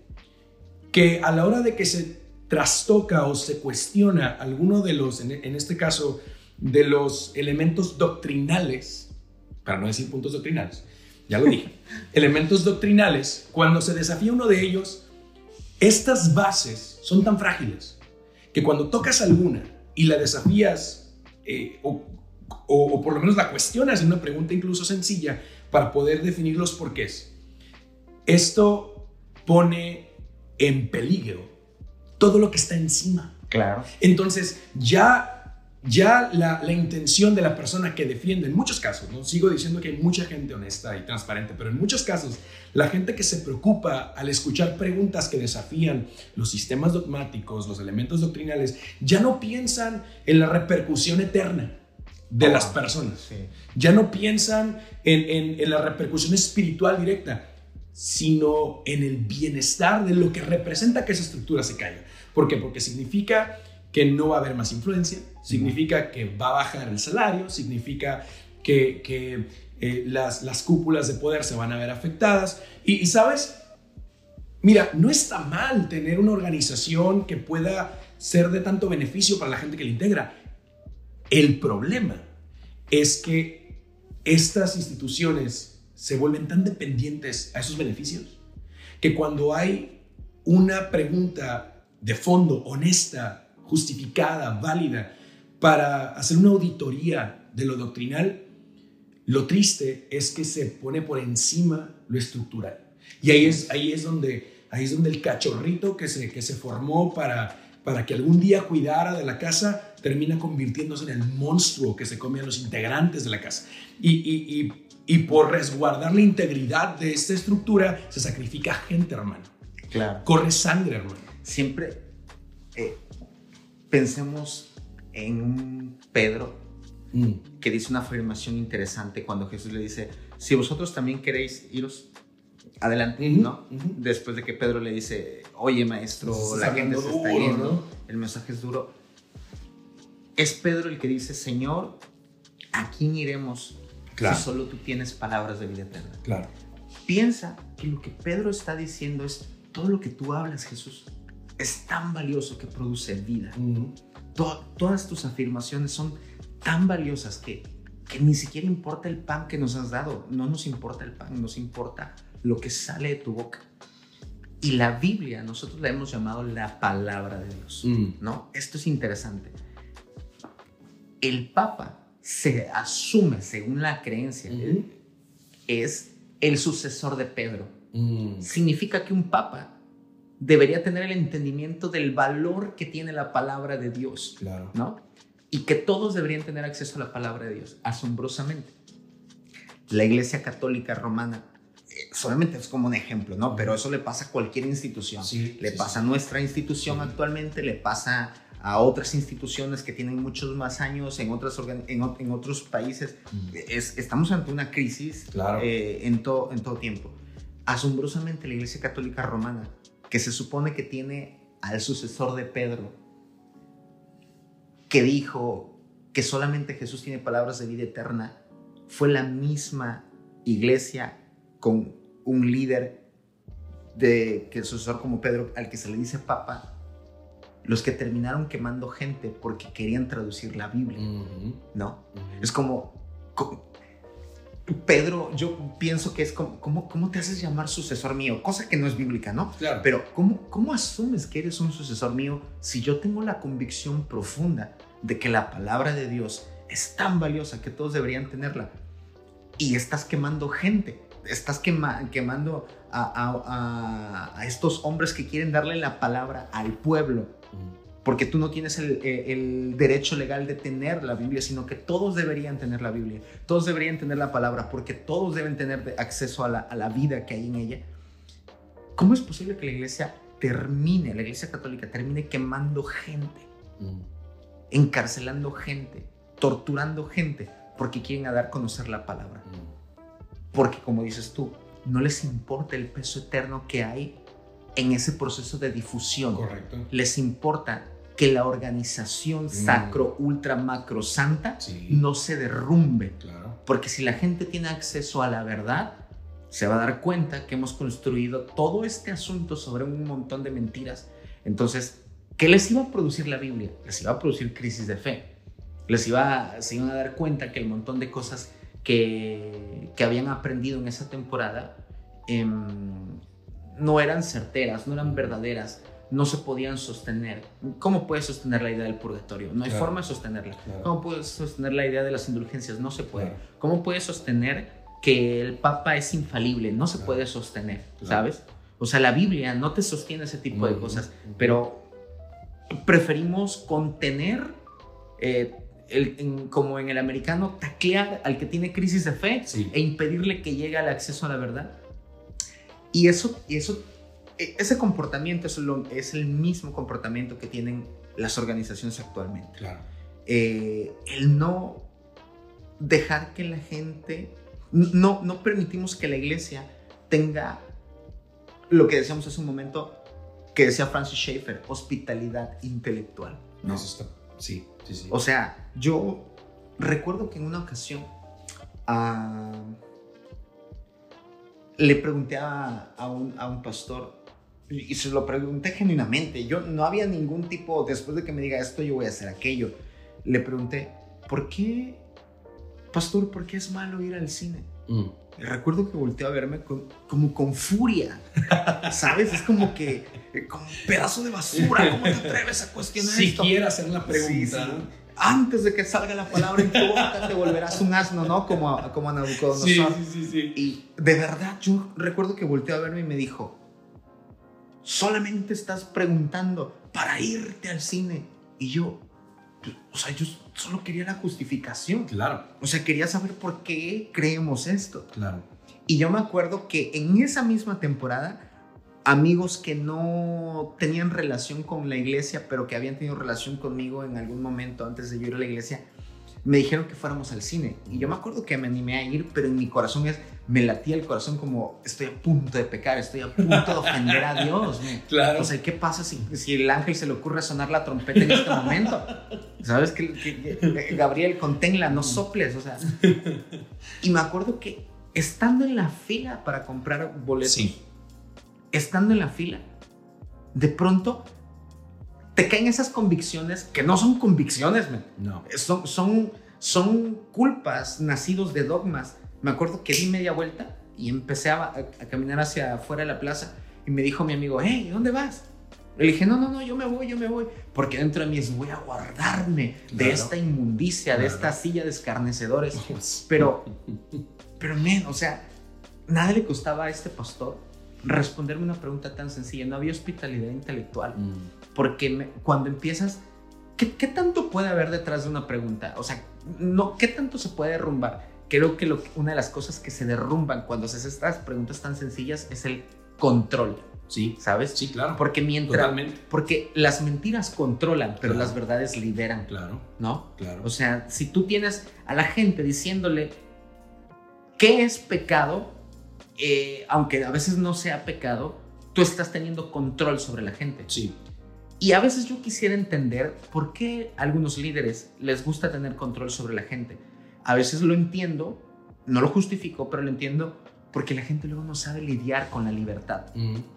Speaker 2: que a la hora de que se trastoca o se cuestiona alguno de los, en, este caso, de los elementos doctrinales, para no decir puntos doctrinales, ya lo dije, elementos doctrinales, cuando se desafía uno de ellos, estas bases son tan frágiles que cuando tocas alguna y la desafías eh, o, o, por lo menos la cuestionas en una pregunta incluso sencilla para poder definir los porqués, esto pone en peligro todo lo que está encima.
Speaker 1: Claro.
Speaker 2: Entonces, ya ya la, la, intención de la persona que defiende, en muchos casos, no sigo diciendo que hay mucha gente honesta y transparente, pero en muchos casos, la gente que se preocupa al escuchar preguntas que desafían los sistemas dogmáticos, los elementos doctrinales, ya no piensan en la repercusión eterna de las oh, personas, ya no piensan en, en, en la repercusión espiritual directa, sino en el bienestar de lo que representa que esa estructura se caiga. ¿Por qué? Porque significa que no va a haber más influencia, significa que va a bajar el salario, significa que, que eh, las, las, cúpulas de poder se van a ver afectadas. Y, sabes, mira, no está mal tener una organización que pueda ser de tanto beneficio para la gente que la integra. El problema es que estas instituciones se vuelven tan dependientes a esos beneficios que cuando hay una pregunta de fondo, honesta, justificada, válida, para hacer una auditoría de lo doctrinal, lo triste es que se pone por encima lo estructural. Y ahí es, ahí es, donde, ahí es donde el cachorrito que se, que se formó para, para que algún día cuidara de la casa termina convirtiéndose en el monstruo que se come a los integrantes de la casa. Y, y, y, por resguardar la integridad de esta estructura se sacrifica gente, hermano.
Speaker 1: Claro.
Speaker 2: Corre sangre, hermano.
Speaker 1: Siempre eh, pensemos en un Pedro mm. que dice una afirmación interesante cuando Jesús le dice, si vosotros también queréis iros adelante, ¿no? Después de que Pedro le dice, oye maestro, la gente se está yendo, el mensaje es duro. Es Pedro el que dice, Señor, ¿a quién iremos si solo tú tienes palabras de vida eterna?
Speaker 2: Claro.
Speaker 1: Piensa que lo que Pedro está diciendo es, todo lo que tú hablas, Jesús, es tan valioso que produce vida. todas tus afirmaciones son tan valiosas que, que ni siquiera importa el pan que nos has dado, no nos importa el pan, nos importa lo que sale de tu boca. Y la Biblia, nosotros la hemos llamado la palabra de Dios, mm. ¿no? Esto es interesante. El Papa se asume, según la creencia, es el sucesor de Pedro. Mm. Significa que un Papa debería tener el entendimiento del valor que tiene la palabra de Dios,
Speaker 2: claro.
Speaker 1: ¿no? Y que todos deberían tener acceso a la palabra de Dios, asombrosamente. La Iglesia Católica Romana solamente es como un ejemplo, ¿no? Pero eso le pasa a cualquier institución. le pasa a nuestra institución actualmente, le pasa a otras instituciones que tienen muchos más años en, otras en, otros países. Es, estamos ante una crisis eh, en todo tiempo. Asombrosamente la Iglesia Católica Romana, que se supone que tiene al sucesor de Pedro, que dijo que solamente Jesús tiene palabras de vida eterna, fue la misma iglesia con un líder de que el sucesor como Pedro, al que se le dice papa, los que terminaron quemando gente porque querían traducir la Biblia, ¿no? Es como, Pedro, yo pienso que es como, ¿cómo, te haces llamar sucesor mío? Cosa que no es bíblica, ¿no?
Speaker 2: Claro.
Speaker 1: Pero ¿cómo, ¿cómo asumes que eres un sucesor mío si yo tengo la convicción profunda de que la palabra de Dios es tan valiosa que todos deberían tenerla y estás quemando gente? estás quemando a, estos hombres que quieren darle la palabra al pueblo, porque tú no tienes el, derecho legal de tener la Biblia, sino que todos deberían tener la Biblia, todos deberían tener la palabra, porque todos deben tener acceso a la, vida que hay en ella. ¿Cómo es posible que la iglesia termine, la iglesia católica termine quemando gente, encarcelando gente, torturando gente, porque quieren dar a conocer la palabra? Porque como dices tú, no les importa el peso eterno que hay en ese proceso de difusión.
Speaker 2: Correcto.
Speaker 1: Les importa que la organización mm. sacro, ultra, macro, santa no se derrumbe.
Speaker 2: Claro.
Speaker 1: Porque si la gente tiene acceso a la verdad, se va a dar cuenta que hemos construido todo este asunto sobre un montón de mentiras. Entonces, ¿qué les iba a producir la Biblia? Les iba a producir crisis de fe. Les iba, se iban a dar cuenta que el montón de cosas que, que habían aprendido en esa temporada em, no eran certeras, no eran verdaderas, no se podían sostener. ¿Cómo puedes sostener la idea del purgatorio? No hay forma de sostenerla. ¿Cómo puedes sostener la idea de las indulgencias? No se puede. ¿Cómo puedes sostener que el Papa es infalible? No se puede sostener, ¿sabes? O sea, la Biblia no te sostiene ese tipo de cosas, pero preferimos contener eh, como en el americano, taclear al que tiene crisis de fe e impedirle que llegue al acceso a la verdad. Y eso, y eso ese comportamiento es, es, el mismo comportamiento que tienen las organizaciones actualmente.
Speaker 2: Claro.
Speaker 1: Eh, el no dejar que la gente, no, no permitimos que la iglesia tenga lo que decíamos hace un momento, que decía Francis Schaeffer, hospitalidad intelectual.
Speaker 2: ¿no? Eso está, sí.
Speaker 1: O sea, yo recuerdo que en una ocasión ah, le pregunté a, un, pastor y se lo pregunté genuinamente. Yo no había ningún tipo, después de que me diga esto, yo voy a hacer aquello. Le pregunté, ¿por qué pastor, ¿por qué es malo ir al cine? Mm. recuerdo que volteó a verme como con furia, ¿sabes? Es como que, como un pedazo de basura, ¿cómo te atreves a cuestionar
Speaker 2: si esto? Si hacer la pregunta.
Speaker 1: Antes de que salga la palabra en tu boca, te volverás un asno, ¿no? Como, como Nabucodonosor.
Speaker 2: Sí, sí, sí,
Speaker 1: Y de verdad, yo recuerdo que volteó a verme y me dijo, solamente estás preguntando para irte al cine. Y yo, o sea, yo solo quería la justificación.
Speaker 2: Claro.
Speaker 1: O sea, quería saber por qué creemos esto.
Speaker 2: Claro.
Speaker 1: Y yo me acuerdo que en esa misma temporada, amigos que no tenían relación con la iglesia, pero que habían tenido relación conmigo en algún momento antes de yo ir a la iglesia, me dijeron que fuéramos al cine. Y yo me acuerdo que me animé a ir, pero en mi corazón es, me latía el corazón como, estoy a punto de pecar, estoy a punto de ofender a Dios.
Speaker 2: Claro.
Speaker 1: O sea, ¿qué pasa si, si el ángel se le ocurre sonar la trompeta en este momento? ¿Sabes? Que, que, Gabriel, conténla, no soples. O sea. Y me acuerdo que estando en la fila para comprar boletos, estando en la fila, de pronto te caen esas convicciones que no son convicciones,
Speaker 2: no.
Speaker 1: son, son, son culpas nacidos de dogmas. Me acuerdo que di media vuelta y empecé a, caminar hacia afuera de la plaza y me dijo mi amigo, hey, ¿dónde vas? Le dije, no, no, no, yo me voy, yo me voy. Porque dentro de mí es, voy a guardarme de esta inmundicia, de esta silla de escarnecedores. Pero, pero, men, o sea, nada le costaba a este pastor responderme una pregunta tan sencilla. No había hospitalidad intelectual. Mm. Porque cuando empiezas, ¿qué, tanto puede haber detrás de una pregunta? O sea, no, ¿qué tanto se puede derrumbar? Creo que una de las cosas que se derrumban cuando haces estas preguntas tan sencillas es el control.
Speaker 2: Sí,
Speaker 1: ¿sabes?
Speaker 2: Sí, claro.
Speaker 1: Porque mientras. Porque las mentiras controlan, pero las verdades liberan.
Speaker 2: Claro.
Speaker 1: ¿No?
Speaker 2: Claro.
Speaker 1: O sea, si tú tienes a la gente diciéndole qué es pecado, eh, aunque a veces no sea pecado, tú estás teniendo control sobre la gente.
Speaker 2: Sí.
Speaker 1: Y a veces yo quisiera entender por qué a algunos líderes les gusta tener control sobre la gente. A veces lo entiendo, no lo justifico, pero lo entiendo porque la gente luego no sabe lidiar con la libertad.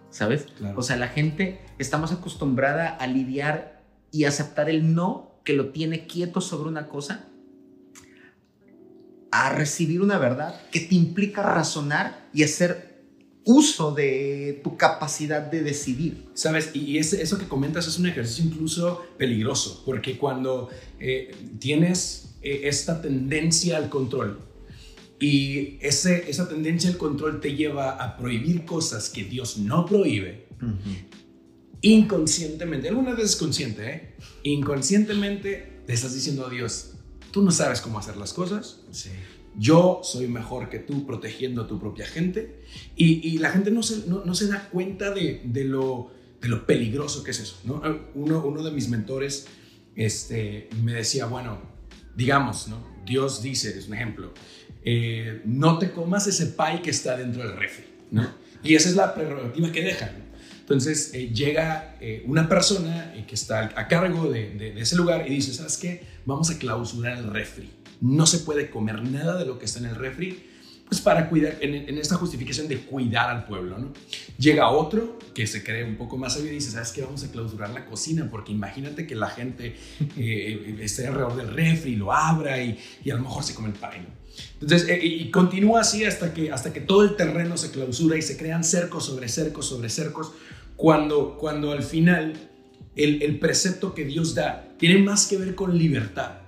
Speaker 1: ¿Sabes? O sea, la gente está más acostumbrada a lidiar y aceptar el no que lo tiene quieto sobre una cosa a recibir una verdad que te implica razonar y hacer uso de tu capacidad de decidir.
Speaker 2: Sabes, y eso que comentas es un ejercicio incluso peligroso, porque cuando eh, tienes eh, esta tendencia al control y ese, esa tendencia al control te lleva a prohibir cosas que Dios no prohíbe, inconscientemente, alguna vez consciente, ¿eh? inconscientemente te estás diciendo a Dios, tú no sabes cómo hacer las cosas.
Speaker 1: Sí
Speaker 2: yo soy mejor que tú protegiendo a tu propia gente y, la gente no se, no, se da cuenta de, de, lo, de lo peligroso que es eso. ¿no? Uno, uno de mis mentores este, me decía, bueno, digamos, ¿no? Dios dice, es un ejemplo, eh, no te comas ese pie que está dentro del refri. ¿no? Y esa es la prerrogativa que dejan. Entonces eh, llega eh, una persona que está a cargo de, ese lugar y dice, ¿sabes qué? Vamos a clausurar el refri no se puede comer nada de lo que está en el refri, pues para cuidar, en, esta justificación de cuidar al pueblo, ¿no? Llega otro que se cree un poco más sabio y dice, ¿sabes qué? Vamos a clausurar la cocina, porque imagínate que la gente eh, esté alrededor del refri, lo abra y, a lo mejor se come el pan, Entonces, eh, y continúa así hasta que, hasta que todo el terreno se clausura y se crean cercos sobre cercos sobre cercos, cuando, cuando al final el, el precepto que Dios da tiene más que ver con libertad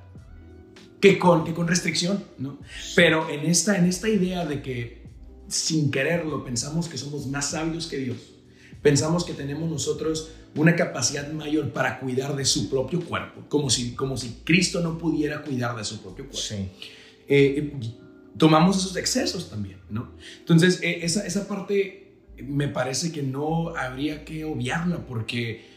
Speaker 2: que con, que con restricción, ¿no? Pero en esta, en esta idea de que sin quererlo pensamos que somos más sabios que Dios, pensamos que tenemos nosotros una capacidad mayor para cuidar de su propio cuerpo, como si, como si Cristo no pudiera cuidar de su propio cuerpo.
Speaker 1: Sí.
Speaker 2: Eh, tomamos esos excesos también, ¿no? Entonces, eh, esa, esa parte me parece que no habría que obviarla porque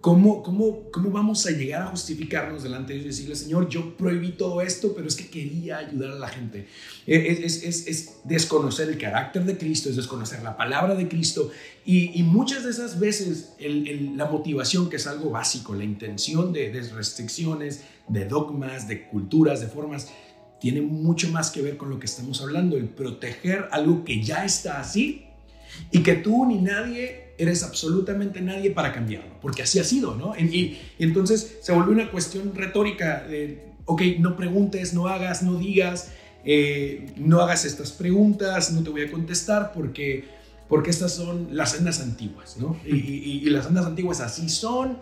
Speaker 2: ¿Cómo, cómo, ¿Cómo vamos a llegar a justificarnos delante de Dios y decirle, Señor, yo prohibí todo esto, pero es que quería ayudar a la gente? Eh, es, es, es desconocer el carácter de Cristo, es desconocer la palabra de Cristo y, y muchas de esas veces el, la motivación, que es algo básico, la intención de, de restricciones, de dogmas, de culturas, de formas, tiene mucho más que ver con lo que estamos hablando, el proteger algo que ya está así y que tú ni nadie eres absolutamente nadie para cambiarlo, porque así ha sido, ¿no? Y, entonces se volvió una cuestión retórica de, ok, no preguntes, no hagas, no digas, eh, no hagas estas preguntas, no te voy a contestar porque, porque estas son las sendas antiguas, ¿no? Y, las sendas antiguas así son,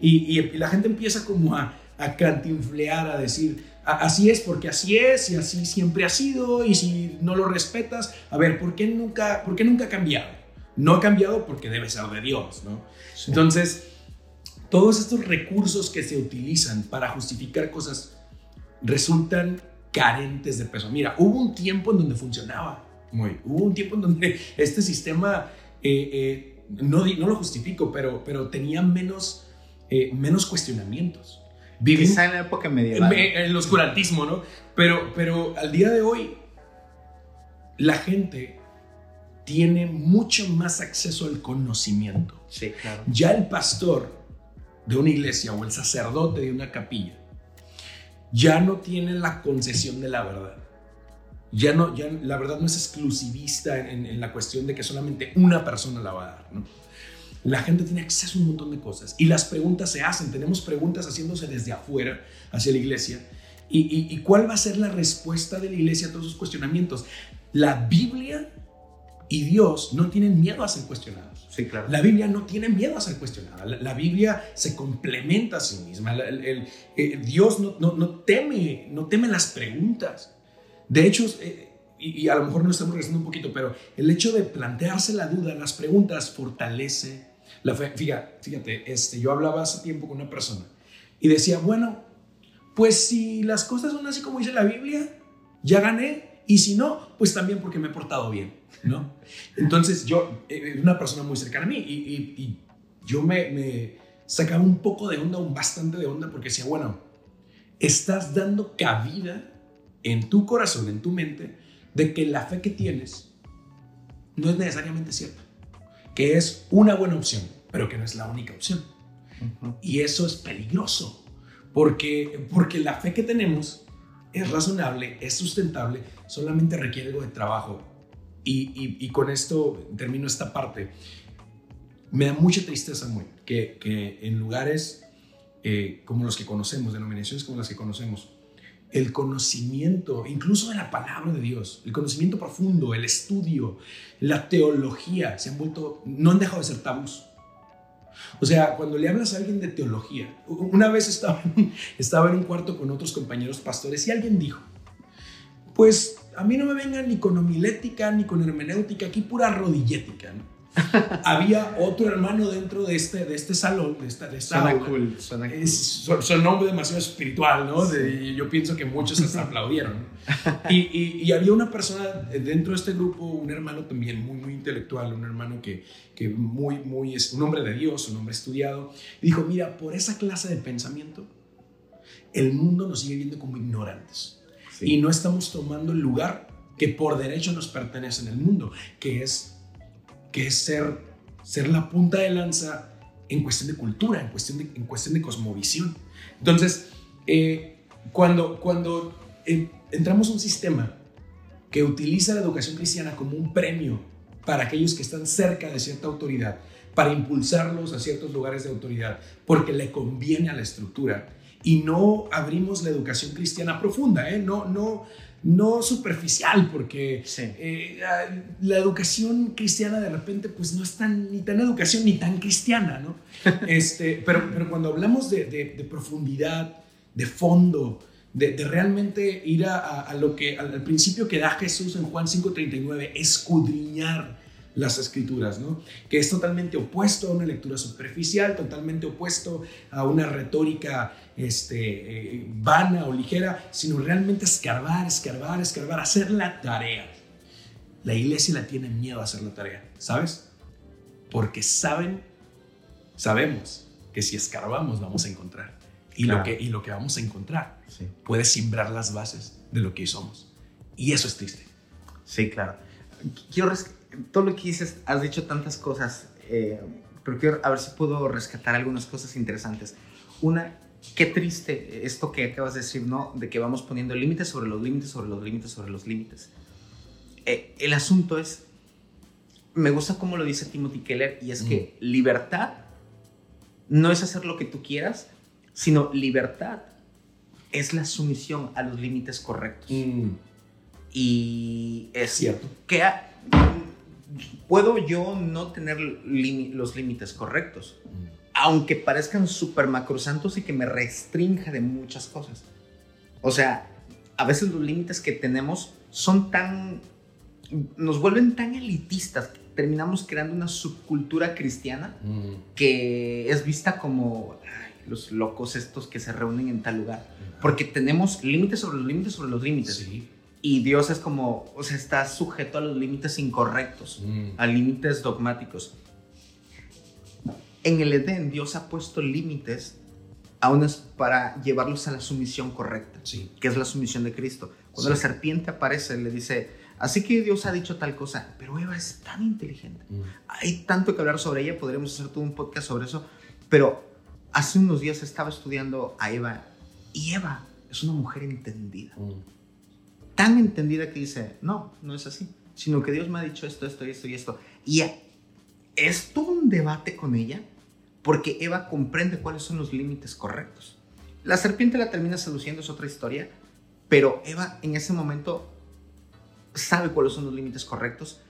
Speaker 2: y, la gente empieza como a, a cantinflear, a decir, así es porque así es y así siempre ha sido y si no lo respetas, a ver, ¿por qué nunca, por qué nunca ha cambiado? No ha cambiado porque debe ser de Dios, ¿no? Entonces, todos estos recursos que se utilizan para justificar cosas resultan carentes de peso. Mira, hubo un tiempo en donde funcionaba, muy, hubo un tiempo en donde este sistema, eh, eh, no, no lo justifico, pero, pero tenía menos, eh, menos cuestionamientos.
Speaker 1: Quizá en la época medieval.
Speaker 2: En, el oscurantismo, ¿no? Pero, pero al día de hoy, la gente tiene mucho más acceso al conocimiento.
Speaker 1: Sí, claro.
Speaker 2: Ya el pastor de una iglesia o el sacerdote de una capilla ya no tiene la concesión de la verdad. Ya no, ya la verdad no es exclusivista en, en la cuestión de que solamente una persona la va a dar, ¿no? La gente tiene acceso a un montón de cosas y las preguntas se hacen. Tenemos preguntas haciéndose desde afuera hacia la iglesia. ¿Y, cuál va a ser la respuesta de la iglesia a todos esos cuestionamientos? La Biblia y Dios no tienen miedo a ser cuestionados.
Speaker 1: Sí, claro.
Speaker 2: La Biblia no tiene miedo a ser cuestionada. La, Biblia se complementa a sí misma. El, eh, Dios no, no, teme, no teme las preguntas. De hecho, eh, y, y, a lo mejor no estamos regresando un poquito, pero el hecho de plantearse la duda, las preguntas, fortalece la fe, fíjate, fíjate este, yo hablaba hace tiempo con una persona y decía, bueno, pues si las cosas son así como dice la Biblia, ya gané. Y si no, pues también porque me he portado bien, ¿no? Entonces yo, eh, una persona muy cercana a mí y, yo me, me, sacaba un poco de onda, un bastante de onda, porque decía, bueno, estás dando cabida en tu corazón, en tu mente, de que la fe que tienes no es necesariamente cierta que es una buena opción, pero que no es la única opción. Y eso es peligroso, porque, porque la fe que tenemos es razonable, es sustentable, solamente requiere algo de trabajo. Y, y, con esto termino esta parte. Me da mucha tristeza, muy, que, que en lugares eh, como los que conocemos, denominaciones como las que conocemos, el conocimiento, incluso de la palabra de Dios, el conocimiento profundo, el estudio, la teología, se han vuelto, no han dejado de ser tabús. O sea, cuando le hablas a alguien de teología, una vez estaba, estaba en un cuarto con otros compañeros pastores y alguien dijo, pues a mí no me vengan ni con homilética ni con hermenéutica, aquí pura rodillética, ¿no? había otro hermano dentro de este, de este salón, de esta, de esta
Speaker 1: suena cool, suena
Speaker 2: cool. nombre demasiado espiritual, ¿no? yo pienso que muchos hasta aplaudieron. Y, y, había una persona dentro de este grupo, un hermano también muy, muy intelectual, un hermano que, que muy, muy, es un hombre de Dios, un hombre estudiado. Y dijo, mira, por esa clase de pensamiento, el mundo nos sigue viendo como ignorantes. Y no estamos tomando el lugar que por derecho nos pertenece en el mundo, que es que es ser, ser la punta de lanza en cuestión de cultura, en cuestión de, en cuestión de cosmovisión. Entonces, eh, cuando, cuando entramos a un sistema que utiliza la educación cristiana como un premio para aquellos que están cerca de cierta autoridad, para impulsarlos a ciertos lugares de autoridad, porque le conviene a la estructura, y no abrimos la educación cristiana profunda, ¿eh? no, no, no superficial, porque eh, la educación cristiana de repente pues no es tan, ni tan educación ni tan cristiana, ¿no? este, pero, pero cuando hablamos de, de, profundidad, de fondo, de, de realmente ir a, a, lo que, al, principio que da Jesús en Juan 5.39, escudriñar las escrituras, ¿no? Que es totalmente opuesto a una lectura superficial, totalmente opuesto a una retórica este, eh, vana o ligera, sino realmente escarbar, escarbar, escarbar, hacer la tarea. La iglesia la tiene miedo a hacer la tarea, ¿sabes? Porque saben, sabemos que si escarbamos vamos a encontrar. Y, lo, que, y lo que vamos a encontrar puede simbrar las bases de lo que somos. Y eso es triste.
Speaker 1: Sí, claro. Quiero todo lo que dices, has dicho tantas cosas, eh, pero quiero a ver si puedo rescatar algunas cosas interesantes. Una, qué triste esto que acabas de decir, ¿no? De que vamos poniendo límites sobre los límites, sobre los límites, sobre los límites. Eh, el asunto es, me gusta cómo lo dice Timothy Keller, y es que libertad no es hacer lo que tú quieras, sino libertad es la sumisión a los límites correctos. Mm. Y es cierto que puedo yo no tener los límites correctos, aunque parezcan súper macrosantos y que me restrinja de muchas cosas. O sea, a veces los límites que tenemos son tan, nos vuelven tan elitistas que terminamos creando una subcultura cristiana mm. que es vista como los locos estos que se reúnen en tal lugar. Porque tenemos límites sobre los límites sobre los límites. Y Dios es como, o sea, está sujeto a los límites incorrectos, mm. a límites dogmáticos. En el Edén, Dios ha puesto límites a unos para llevarlos a la sumisión correcta, que es la sumisión de Cristo. Cuando la serpiente aparece, le dice, así que Dios ha dicho tal cosa, pero Eva es tan inteligente. Mm. Hay tanto que hablar sobre ella, podríamos hacer todo un podcast sobre eso, pero hace unos días estaba estudiando a Eva y Eva es una mujer entendida. Mm. Tan entendida que dice, no, no es así, sino que Dios me ha dicho esto, esto y esto y esto. Y es todo un debate con ella porque Eva comprende cuáles son los límites correctos. La serpiente la termina seduciendo, es otra historia, pero Eva en ese momento sabe cuáles son los límites correctos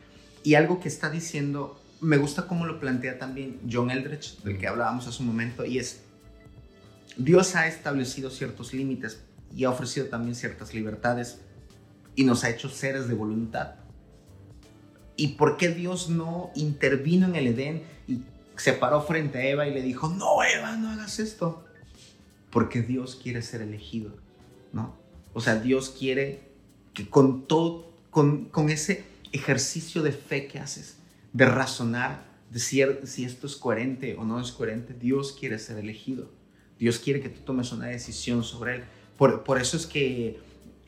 Speaker 1: y algo que está diciendo, me gusta cómo lo plantea también John Eldredge, del que hablábamos hace un momento, y es, Dios ha establecido ciertos límites y ha ofrecido también ciertas libertades y nos ha hecho seres de voluntad. ¿Y por qué Dios no intervino en el Edén y se paró frente a Eva y le dijo, no, Eva, no hagas esto? Porque Dios quiere ser elegido, ¿no? O sea, Dios quiere que con todo, con, con ese ejercicio de fe que haces, de razonar, de si, si esto es coherente o no es coherente, Dios quiere ser elegido. Dios quiere que tú tomes una decisión sobre Él. Por, por eso es que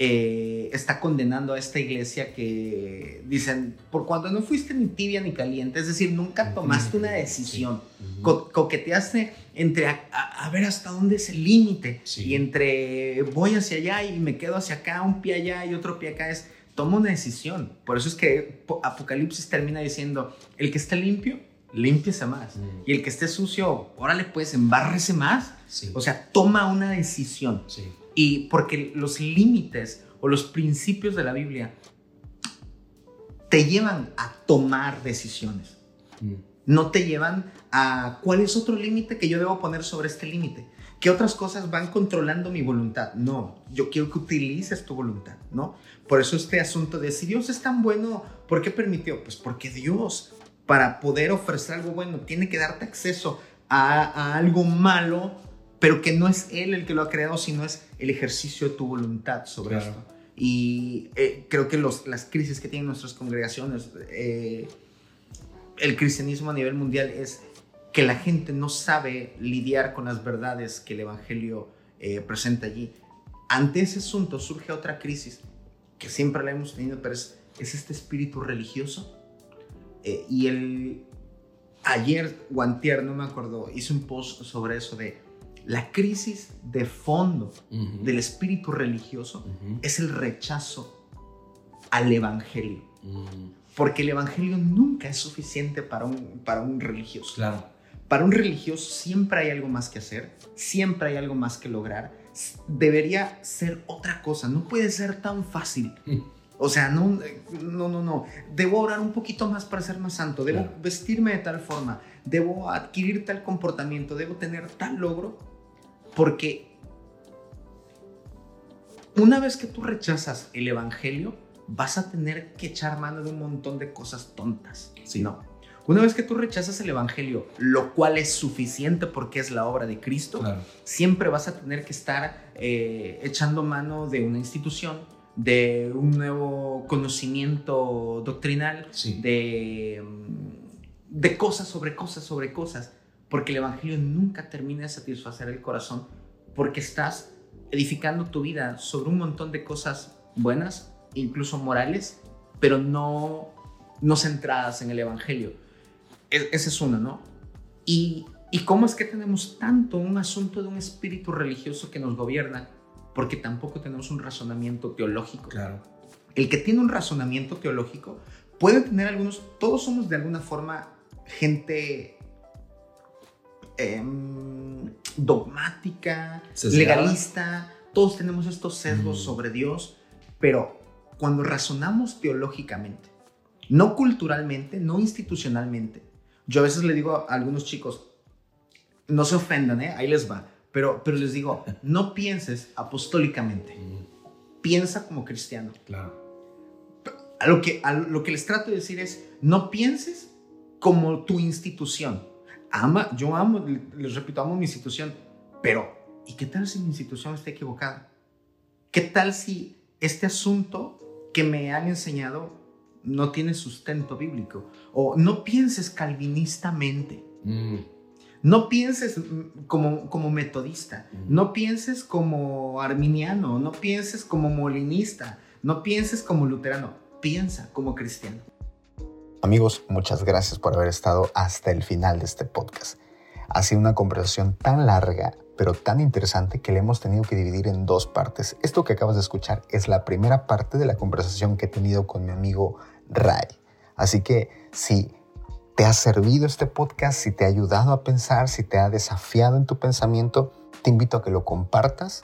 Speaker 1: eh, está condenando a esta iglesia que dicen, por cuando no fuiste ni tibia ni caliente, es decir, nunca tomaste una decisión, coqueteaste entre a, ver hasta dónde es el límite y entre voy hacia allá y me quedo hacia acá, un pie allá y otro pie acá es, toma una decisión. Por eso es que Apocalipsis termina diciendo, el que esté limpio, límpiese más. Mm. Y el que esté sucio, órale pues, embárrese más. O sea, toma una decisión. Y porque los límites o los principios de la Biblia te llevan a tomar decisiones. Mm. No te llevan a cuál es otro límite que yo debo poner sobre este límite. ¿Qué otras cosas van controlando mi voluntad? No, yo quiero que utilices tu voluntad, ¿no? Por eso este asunto de si Dios es tan bueno, ¿por qué permitió? Pues porque Dios, para poder ofrecer algo bueno, tiene que darte acceso a, algo malo, pero que no es Él el que lo ha creado, sino es el ejercicio de tu voluntad sobre esto. Y eh, creo que los, las crisis que tienen nuestras congregaciones, eh, el cristianismo a nivel mundial es que la gente no sabe lidiar con las verdades que el Evangelio eh, presenta allí. Ante ese asunto surge otra crisis que siempre la hemos tenido, pero es, este espíritu religioso. Eh, y el ayer o antier, no me acuerdo, hice un post sobre eso de la crisis de fondo del espíritu religioso es el rechazo al evangelio. Porque el evangelio nunca es suficiente para un, para un religioso.
Speaker 2: Claro.
Speaker 1: Para un religioso siempre hay algo más que hacer, siempre hay algo más que lograr. Debería ser otra cosa, no puede ser tan fácil. O sea, no, no, no, no. Debo orar un poquito más para ser más santo, debo vestirme de tal forma, debo adquirir tal comportamiento, debo tener tal logro, porque una vez que tú rechazas el Evangelio, vas a tener que echar mano de un montón de cosas tontas. Si no, una vez que tú rechazas el Evangelio, lo cual es suficiente porque es la obra de Cristo, siempre vas a tener que estar eh, echando mano de una institución, de un nuevo conocimiento doctrinal, de, mm, de cosas sobre cosas sobre cosas, porque el Evangelio nunca termina de satisfacer el corazón, porque estás edificando tu vida sobre un montón de cosas buenas, incluso morales, pero no, no centradas en el Evangelio ese es uno, ¿no? Y, y cómo es que tenemos tanto un asunto de un espíritu religioso que nos gobierna, porque tampoco tenemos un razonamiento teológico.
Speaker 2: Claro.
Speaker 1: El que tiene un razonamiento teológico puede tener algunos, todos somos de alguna forma gente em, dogmática, legalista, todos tenemos estos sesgos mm. sobre Dios, pero cuando razonamos teológicamente, no culturalmente, no institucionalmente, yo a veces le digo a algunos chicos, no se ofendan, ¿eh? ahí les va, pero, pero les digo, no pienses apostólicamente, piensa como cristiano.
Speaker 2: Claro.
Speaker 1: A lo, que, a lo que les trato de decir es, no pienses como tu institución. Ama, yo amo, les repito, amo mi institución, pero ¿y qué tal si mi institución está equivocada? ¿Qué tal si este asunto que me han enseñado no tiene sustento bíblico? O no pienses calvinistamente. Mm. No pienses como, como metodista, mm. no pienses como arminiano, no pienses como molinista, no pienses como luterano, piensa como cristiano.
Speaker 3: Amigos, muchas gracias por haber estado hasta el final de este podcast. Ha sido una conversación tan larga, pero tan interesante que le hemos tenido que dividir en dos partes. Esto que acabas de escuchar es la primera parte de la conversación que he tenido con mi amigo Ray. Así que si te ha servido este podcast, si te ha ayudado a pensar, si te ha desafiado en tu pensamiento, te invito a que lo compartas.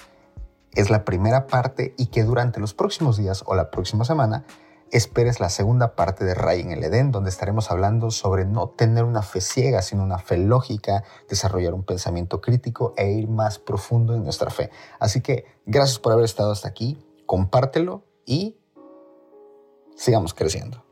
Speaker 3: Es la primera parte y que durante los próximos días o la próxima semana esperes la segunda parte de Ray en el Edén, donde estaremos hablando sobre no tener una fe ciega, sino una fe lógica, desarrollar un pensamiento crítico e ir más profundo en nuestra fe. Así que gracias por haber estado hasta aquí, compártelo y sigamos creciendo.